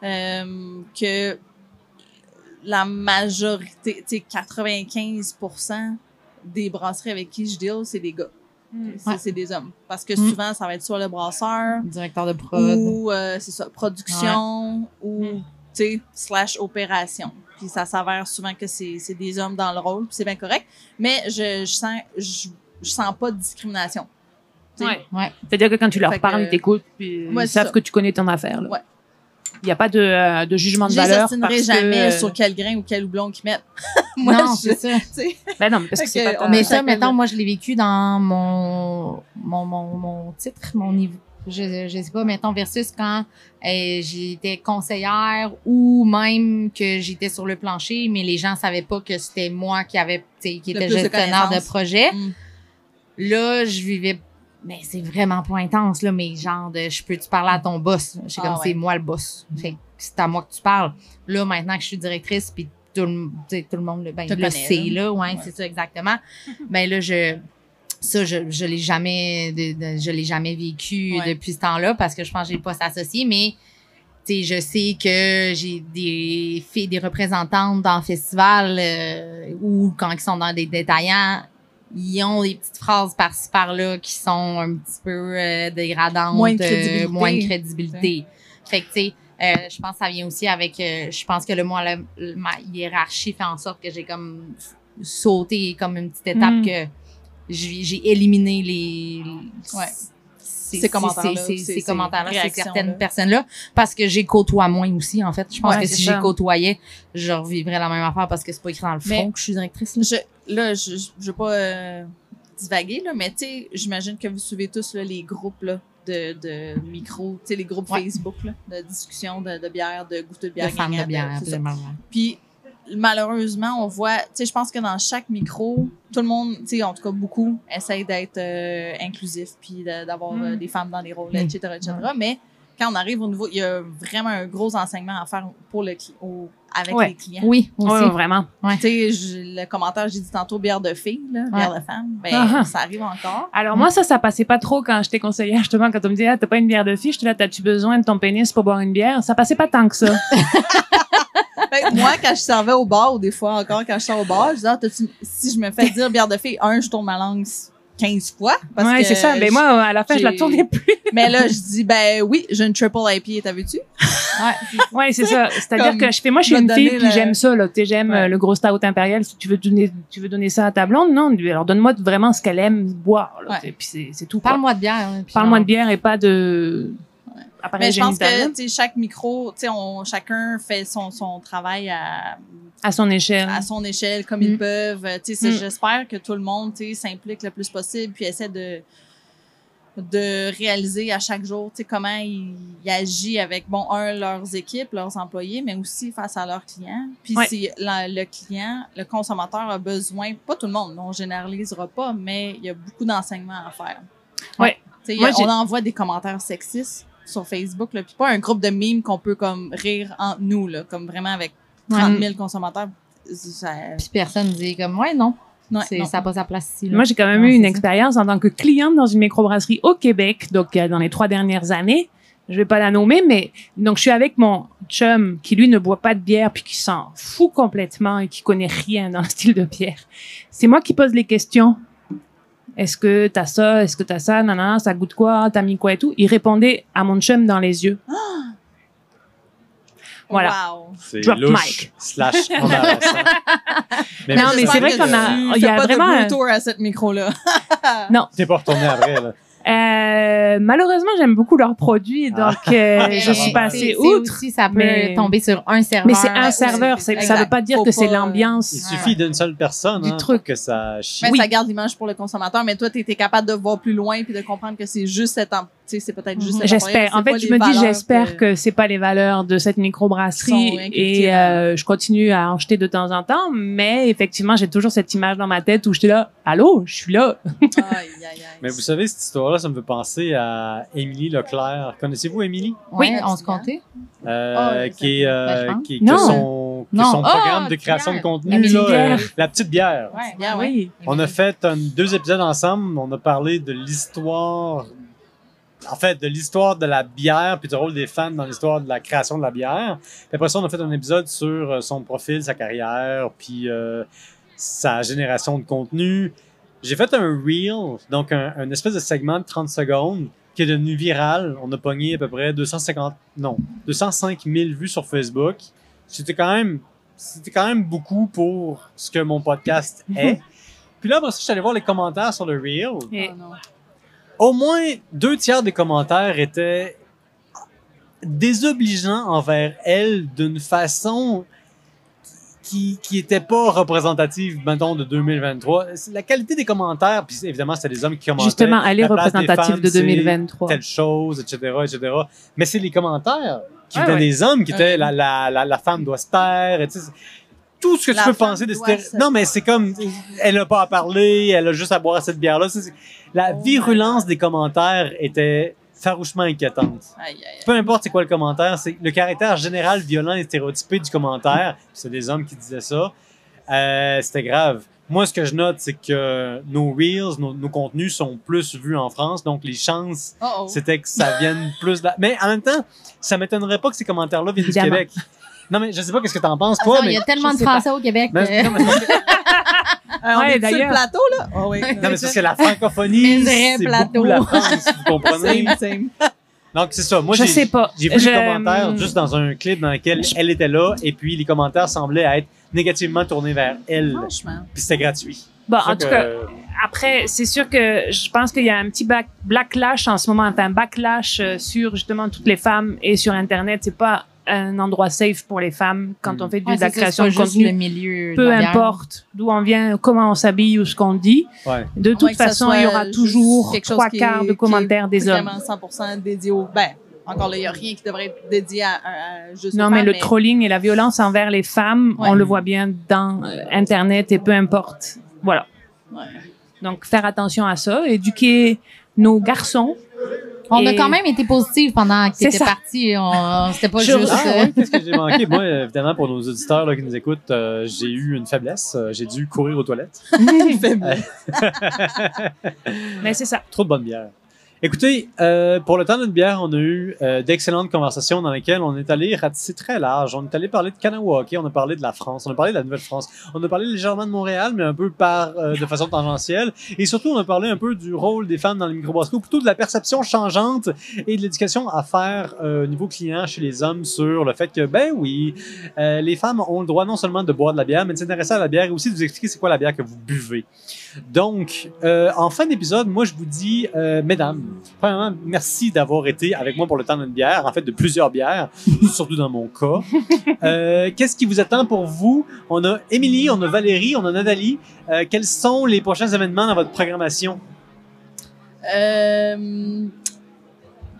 euh, que la majorité, tu sais, 95% des brasseries avec qui je deal, c'est des gars. C'est Ouais. c'est des hommes. Parce que Mm. souvent, ça va être soit le brasseur, Directeur de prod. ou euh, c'est ça, production, ou Mm. tu sais, slash opération. Puis ça s'avère souvent que c'est c'est des hommes dans le rôle, puis c'est bien correct. Mais je, je sens je, je sens pas de discrimination. Ouais. Ouais. C'est-à-dire que quand tu leur Fait que- parles, ils t'écoutent, puis Ouais, ils savent ça. que tu connais ton affaire. là. Ouais. Il n'y a pas de, euh, de jugement de Je les valeur. ostinerai parce jamais que, sur quel grain ou quel houblon qu'ils mettent. non, je- c'est ça. Ben non, mais parce Fait que c'est pas Mais ça, mettons, moi, je l'ai vécu dans mon, mon, mon, mon titre, mon niveau. Je, je sais pas, mettons, versus quand euh, j'étais conseillère ou même que j'étais sur le plancher, mais les gens savaient pas que c'était moi qui avait, qui était de gestionnaire de, projet. Mm. Là, je vivais, mais c'est vraiment pas intense, là, mais genre de, je peux-tu parler à ton boss? Je suis Ah comme, ouais. c'est moi le boss. Fait que c'est à moi que tu parles. Là, maintenant que je suis directrice, puis tout le, sais, tout le monde le, ben, le connaît, sait, là. ouais, Ouais. c'est ça exactement. ben là, je, ça, je, je l'ai jamais, de- de- je l'ai jamais vécu Ouais. depuis ce temps-là parce que je pense que j'ai poste associé, mais sais, je sais que j'ai des filles, des représentantes dans le festival euh, ou quand ils sont dans des détaillants, ils ont des petites phrases par-ci par-là qui sont un petit peu euh, dégradantes, Moins de euh, crédibilité. moins de crédibilité. Fait que tu sais, euh, je pense que ça vient aussi avec, euh, je pense que le moi, le- le- ma hiérarchie fait en sorte que j'ai comme sauté comme une petite étape Mm. que j'ai éliminé les, Ouais. ces, commentaires-là, ces, ces- ces réactions-là. certaines personnes-là, parce que j'ai côtoie moins aussi, en fait. Je pense Ouais, que si j'ai côtoyais, je revivrais la même affaire parce que c'est pas écrit dans le Mais- que je suis directrice. là. Je, là, je, je veux pas euh, divaguer, là, mais tu sais, j'imagine que vous suivez tous là, les groupes là, de, de micro, les groupes Ouais. Facebook là, de discussion de, de bière, de goûter de bière. de femme gagnant, de bière, absolument. Puis malheureusement, on voit, tu sais, je pense que dans chaque micro, tout le monde, tu sais, en tout cas beaucoup, essaye d'être euh, inclusif, puis d'avoir Mm. euh, des femmes dans les rôles, Mm. etc., etc. Mais quand on arrive au niveau, il y a vraiment un gros enseignement à faire pour le au- avec Ouais. les clients. Oui, aussi. Ouais, vraiment. Tu sais, je- le commentaire, j'ai dit tantôt bière de fille, là, bière de femme, ben Ah. ça arrive encore. Alors moi, ça, ça passait pas trop quand j'étais conseillère, justement, quand on me disait, ah, t'as pas une bière de fille, je te t'as-tu besoin de ton pénis pour boire une bière? Ça passait pas tant que ça. Que moi, quand je servais au bar, ou des fois encore quand je sors au bar, je disais, ah, t'as-tu- si je me fais dire bière de fille, un, je tourne ma langue 15 fois. Parce ouais, que c'est ça. Mais je- moi, à la fin, je la tournais plus. Mais là, je dis, ben oui, j'ai une triple IPA, t'as vu-tu? Ouais, c'est ça. C'est-à-dire que je fais, moi, je suis une fille, puis le- j'aime ça, là. Tu sais, j'aime Ouais. euh, le gros stout impérial. Si tu veux donner, tu veux donner ça à ta blonde, non. Alors, donne-moi vraiment ce qu'elle aime boire, là. Ouais. tu Puis c'est, tout. Parle-moi de bière. hein, Parle-moi de bière et pas de appareil Mais je pense que, chaque micro, on, chacun fait son, son travail à, à son échelle. à son échelle, comme Mm. ils peuvent. Mm. j'espère que tout le monde, s'implique le plus possible, puis essaie de de réaliser à chaque jour, comment ils, ils agissent avec, bon, un, leurs équipes, leurs employés, mais aussi face à leurs clients. Puis Ouais. si la- le client, le consommateur a besoin, pas tout le monde, on généralisera pas, mais il y a beaucoup d'enseignements à faire. Ouais. Moi, j'ai- on envoie des commentaires sexistes sur Facebook, là, puis pas un groupe de mimes qu'on peut comme rire entre nous, là, comme vraiment avec 30 000 consommateurs. Ça- Puis personne dit comme, ouais, non. Ouais, c'est, non. ça n'a pas sa place ici. là. Moi, j'ai quand même Ouais, eu une ça. expérience en tant que cliente dans une microbrasserie au Québec, donc euh, dans les trois dernières années. je vais pas la nommer, mais donc je suis avec mon chum qui lui ne boit pas de bière puis qui s'en fout complètement et qui connaît rien dans le style de bière. C'est moi qui pose les questions. Est-ce que t'as ça? Est-ce que t'as ça? Nanana, ça goûte quoi? T'as mis quoi et tout? Il répondait à mon chum dans les yeux. Voilà. Wow. C'est Drop louche mic. slash embarrassant. mais Non, mais c'est vrai qu'on a- il y a pas vraiment de un- à cette micro-là. t'es pas retourné après, là. Euh, malheureusement, j'aime beaucoup leurs produits, donc euh, je suis passée outre. aussi, ça peut mais- tomber sur un serveur. Mais c'est un serveur, ça veut exact. pas dire Faut que c'est pas- l'ambiance. Il suffit d'une seule personne Du hein, truc. pour que ça chie. Mais Oui. ça garde l'image pour le consommateur. Mais toi, tu étais capable de voir plus loin puis de comprendre que c'est juste cette, sais, c'est peut-être juste. cette J'espère. En fait, je me dis, j'espère que c'est pas les valeurs de cette microbrasserie inculquées, et euh, je continue à en jeter de temps en temps, mais effectivement, j'ai toujours cette image dans ma tête où j'étais là, allô, je suis là. Aïe, aïe, aïe. Mais vous savez, cette histoire-là, ça me fait penser à Émilie Leclerc. Connaissez-vous Émilie? Oui, Oui. on se comptait. Euh, Oh, qui est, euh, pense. qui, Non. son, Non. Ah, programme de création de contenu, La là, petite euh, bière. la petite bière. Ouais, bien, ouais. Oui. On a fait un, deux épisodes ensemble. On a parlé de l'histoire, en fait, de l'histoire de la bière, puis du rôle des fans dans l'histoire de la création de la bière. Puis après ça, on a fait un épisode sur euh, son profil, sa carrière, puis euh, sa génération de contenu. J'ai fait un reel, donc un, un espèce de segment de 30 secondes qui est devenu viral. On a pogné à peu près 250, non, 205 000 vues sur Facebook. C'était quand même, c'était quand même beaucoup pour ce que mon podcast est. Puis là, après ça, je suis allé voir les commentaires sur le reel. Et- Oh, non. Au moins deux tiers des commentaires étaient désobligeants envers elle d'une façon qui qui était pas représentative mettons de 2023 C'est la qualité des commentaires puis évidemment c'était des hommes qui commentaient Justement, elle est représentative de c'est 2023. telle chose etc etc mais c'est les commentaires qui venaient ouais. des hommes qui étaient Ouais. la, la, la, la femme doit se taire et tout ce que La tu peux penser de doit stéréo- se non mais c'est comme elle a pas à parler elle a juste à boire cette bière là la Oh virulence des commentaires était farouchement inquiétante. Aïe, aïe, aïe. Peu importe c'est quoi le commentaire, c'est le caractère général violent et stéréotypé du commentaire. C'est des hommes qui disaient ça. Euh, C'était grave. Moi, ce que je note, c'est que nos reels, nos, nos contenus sont plus vus en France, donc les chances, Oh, oh. c'était que ça vienne plus. de la- Mais en même temps, ça m'étonnerait pas que ces commentaires-là viennent Évidemment. du Québec. Non, mais je sais pas qu'est-ce que t'en penses, Attends, toi, il mais. y a tellement de. Français au Québec. mais- que- non, mais c'est parce que- Euh, on est sur le plateau, là? Oh, oui. non, mais c'est parce que la francophonie, Un vrai c'est plateau. beaucoup la France, vous comprenez? Same, same. Donc, c'est ça. Moi, je j'ai- sais pas. J'ai vu Je- les commentaires juste dans un clip dans lequel elle était là, et puis les commentaires semblaient être négativement tournés vers elle. Franchement. Puis c'était gratuit. Bon, C'est ça en tout que- cas, après, c'est sûr que je pense qu'il y a un petit back- backlash en ce moment, enfin, backlash euh, sur justement toutes les femmes et sur Internet. C'est pas un endroit safe pour les femmes quand Mm. on fait de Ouais, la création de contenu. le milieu. de Peu importe d'où on vient, comment on s'habille ou ce qu'on dit. Ouais. De toute façon, il y aura toujours trois est- quarts de est commentaires des hommes. Vraiment 100% dédié au. Ben, encore là, il n'y a rien qui devrait être dédié à, à- à juste Non, mais le trolling et la violence envers les femmes, Ouais. on le voit bien dans euh, Internet et peu importe. Voilà. Ouais. Donc, faire attention à ça, éduquer nos garçons. On a quand même été positifs pendant que ça. parti. On... C'était pas juste. Ah, ouais, qu'est-ce que j'ai manqué? Moi, évidemment, pour nos auditeurs là, qui nous écoutent, euh, j'ai eu une faiblesse. Euh, j'ai dû courir aux toilettes. Mais c'est ça. Trop de bonne bière. Écoutez, euh, pour le temps d'une bière, on a eu euh, d'excellentes conversations dans lesquelles on est allé ratisser très large. On est allé parler de Kanawake, on a parlé de la France, on a parlé de la Nouvelle-France, on a parlé légèrement de Montréal, mais un peu par euh, de façon tangentielle. Et surtout, on a parlé un peu du rôle des femmes dans les microbrasseries, ou plutôt de la perception changeante et de l'éducation à faire euh, au niveau client chez les hommes sur le fait que, ben oui, euh, les femmes ont le droit non seulement de boire de la bière, mais de s'intéresser à la bière et aussi de vous expliquer c'est quoi la bière que vous buvez. Donc, euh, en fin d'épisode, moi, je vous dis, euh, mesdames, premièrement, merci d'avoir été avec moi pour le temps d'une bière, en fait, de plusieurs bières, surtout dans mon cas. Euh, Qu'est-ce qui vous attend pour vous? On a Émilie, on a Valérie, on a Nathalie. Quels sont les prochains événements dans votre programmation?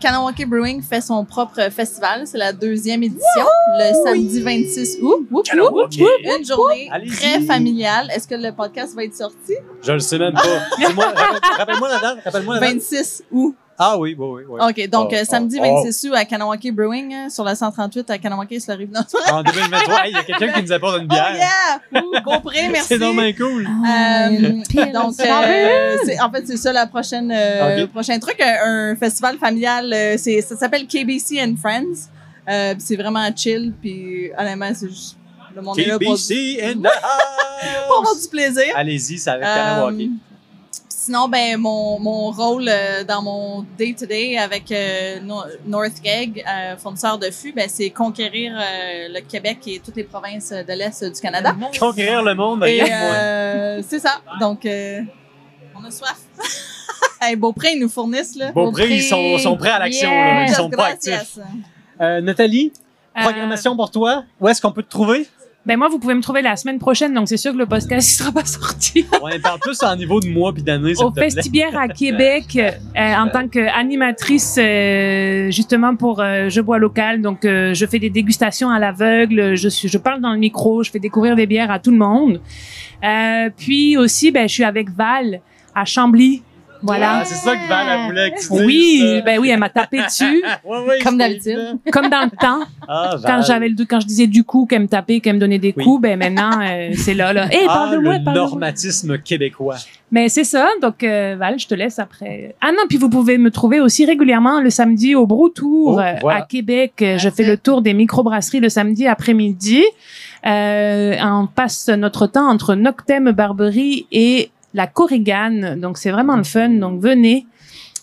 Kanawake Brewing fait son propre festival. C'est la deuxième édition, le samedi 26 août. Whoop, whoop. Kanawake. Une journée Allez-y. très familiale. Est-ce que le podcast va être sorti? Je le sais même pas. Rappelle-moi la date, rappelle-moi la date. 26 août. Ah oui, oui, oui. oui. OK, donc Oh, euh, samedi oh, 26 août à Kanawake Brewing, euh, sur la 138 à Kanawake, sur la rive nord. En 2023, hey, il y a quelqu'un qui nous apporte une Oh bière. yeah! Ouh, Beaupré, merci. C'est normal cool. Euh, Pile donc, sur euh, c'est- en fait, c'est ça la prochaine, euh, Ok. prochain truc, un, un festival familial. euh, c'est, ça s'appelle KBC and Friends. Euh, c'est vraiment chill, puis honnêtement, c'est juste le monde est là pour, KBC in the pour avoir house. du plaisir. Allez-y, ça va être Euh, Kanawaki. Sinon, ben mon, mon rôle euh, dans mon day-to-day avec euh, No- euh, fournisseur de fûts, ben, c'est conquérir euh, le Québec et toutes les provinces de l'Est du Canada. Conquérir le monde, euh, c'est ça. Donc, euh, on a soif. hey, Beaupré, ils nous fournissent, là. Beaupré, ils sont, sont prêts à l'action. Ils sont pas actifs. Euh, Nathalie, Euh, programmation pour toi. Où est-ce qu'on peut te trouver? Ben moi, vous pouvez me trouver la semaine prochaine, donc c'est sûr que le podcast ne sera pas sorti. On parle plus en niveau de mois puis d'année, s'il Au. Festibière à Québec, euh, en tant qu'animatrice, euh, justement pour euh, Je bois local. Donc, euh, je fais des dégustations à l'aveugle, je, suis, je parle dans le micro, je fais découvrir des bières à tout le monde. Euh, puis aussi, ben, je suis avec Val à Chambly. Voilà. Ah, c'est ça que Val elle voulait que tu dises, Oui, ça. ben oui, elle m'a tapé dessus, Ouais, ouais, Comme d'habitude. comme dans le temps. Ah, Quand j'avais le doute, quand je disais du coup qu'elle me tapait, qu'elle me donnait des Oui. coups, ben maintenant, euh, c'est là, là. Hey, Ah, parle de moi, le parle normatisme québécois. Mais c'est ça. Donc, euh, Val, je te laisse après. Ah non, puis vous pouvez me trouver aussi régulièrement le samedi au Brou Tour Oh, voilà. à Québec. Euh, Je fais le tour des microbrasseries le samedi après-midi. Euh, on passe notre temps entre Noctem Barberie et la Corrigane. Donc, c'est vraiment le fun. Donc, venez.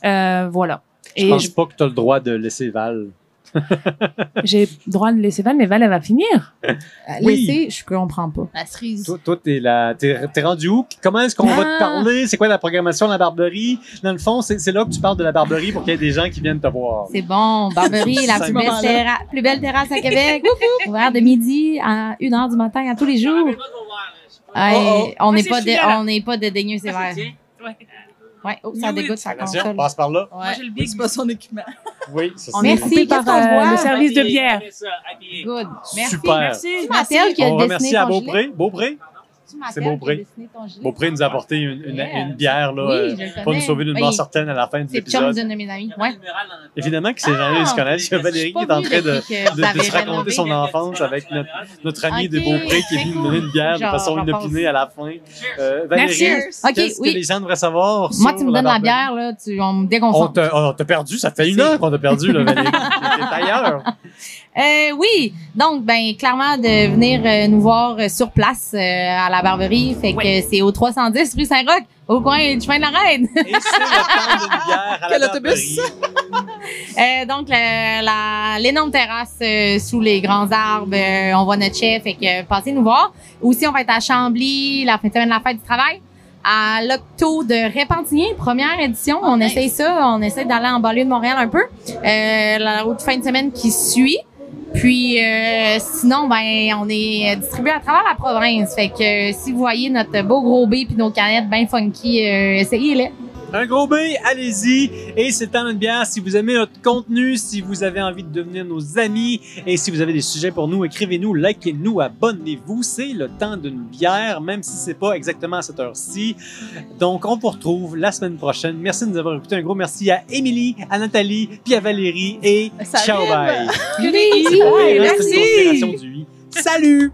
Euh, voilà. Je Et pense je- pas que tu as le droit de laisser Val. j'ai le droit de laisser Val, mais Val, elle va finir. Oui. Laissez, je comprends pas. La cerise. Toi, toi t'es là, t'es, t'es rendu où? Comment est-ce qu'on va te Ah. parler? C'est quoi la programmation de la Barberie? Dans le fond, c'est, c'est là que tu parles de la Barberie pour qu'il y ait des gens qui viennent te voir. C'est bon. Barberie, la plus belle, terra- plus belle terrasse à Québec. Ouvert de midi à 1 h du matin à tous les jours. Hey, Oh, oh. On n'est Moi, pas, c'est de, on n'est pas de daigneux sévère. Ouais. Ouais, oh, ça Oui, dégoûte sa Attention, console. passe par là. Ouais, j'ai le big. c'est pas son équipement. Oui, c'est On ça. est Merci, par euh, le service de bière. Good. Merci. Super. Merci. C'est Mathilde qui a On remercie à. Beaupré. Beaupré? C'est C'est Beaupré. dessiné ton gilet. Beaupré nous a apporté une, une, Yeah. une bière là, Oui, euh, pour nous sauver d'une Oui. mort certaine à la fin de C'est le chum l'épisode. d'une de mes amies. Ouais. Évidemment que ces gens-là, ils se connaissent. Il y a Valérie qui est en train de, de, de se raconter son enfance avec notre, notre ami de Ok, Beaupré qui est venu nous donner une bière de façon inopinée à la fin. Euh, Valérie, qu'est-ce oui. que les gens devraient savoir Moi, tu me donnes la bière, là, tu, on me On déconcentre. on t'a perdu, ça fait une C'est- heure qu'on t'a perdu, là, Valérie. T'es ailleurs. Euh, oui, donc ben clairement de venir euh, nous voir euh, sur place euh, à la Barberie, fait que Ouais. c'est au 310 rue Saint-Roch, au coin du chemin de la Reine. Et c'est le temps d'une bière à Quel la autobus? Euh, donc l'énorme terrasse euh, sous les grands arbres, euh, on voit notre chef, fait que euh, passez nous voir. Aussi on va être à Chambly la fin de semaine de la fête du travail. À l'Octo de Répentigny, première édition. on nice. essaye ça, on essaie d'aller en banlieue de Montréal un peu. Euh, la autre fin de semaine qui suit. Puis euh, sinon, ben on est distribué à travers la province. Fait que euh, si vous voyez notre beau gros B puis nos canettes bien funky, euh, essayez-les. Un gros B, allez-y. Et c'est le temps d'une bière. Si vous aimez notre contenu, si vous avez envie de devenir nos amis et si vous avez des sujets pour nous, écrivez-nous, likez-nous, abonnez-vous. C'est le temps d'une bière, même si c'est pas exactement à cette heure-ci. Donc, on vous retrouve la semaine prochaine. Merci de nous avoir écoutés. Un gros merci à Émilie, à Nathalie, puis à Valérie et Ça ciao rime. bye. Oui, Oui, merci. oui. Salut!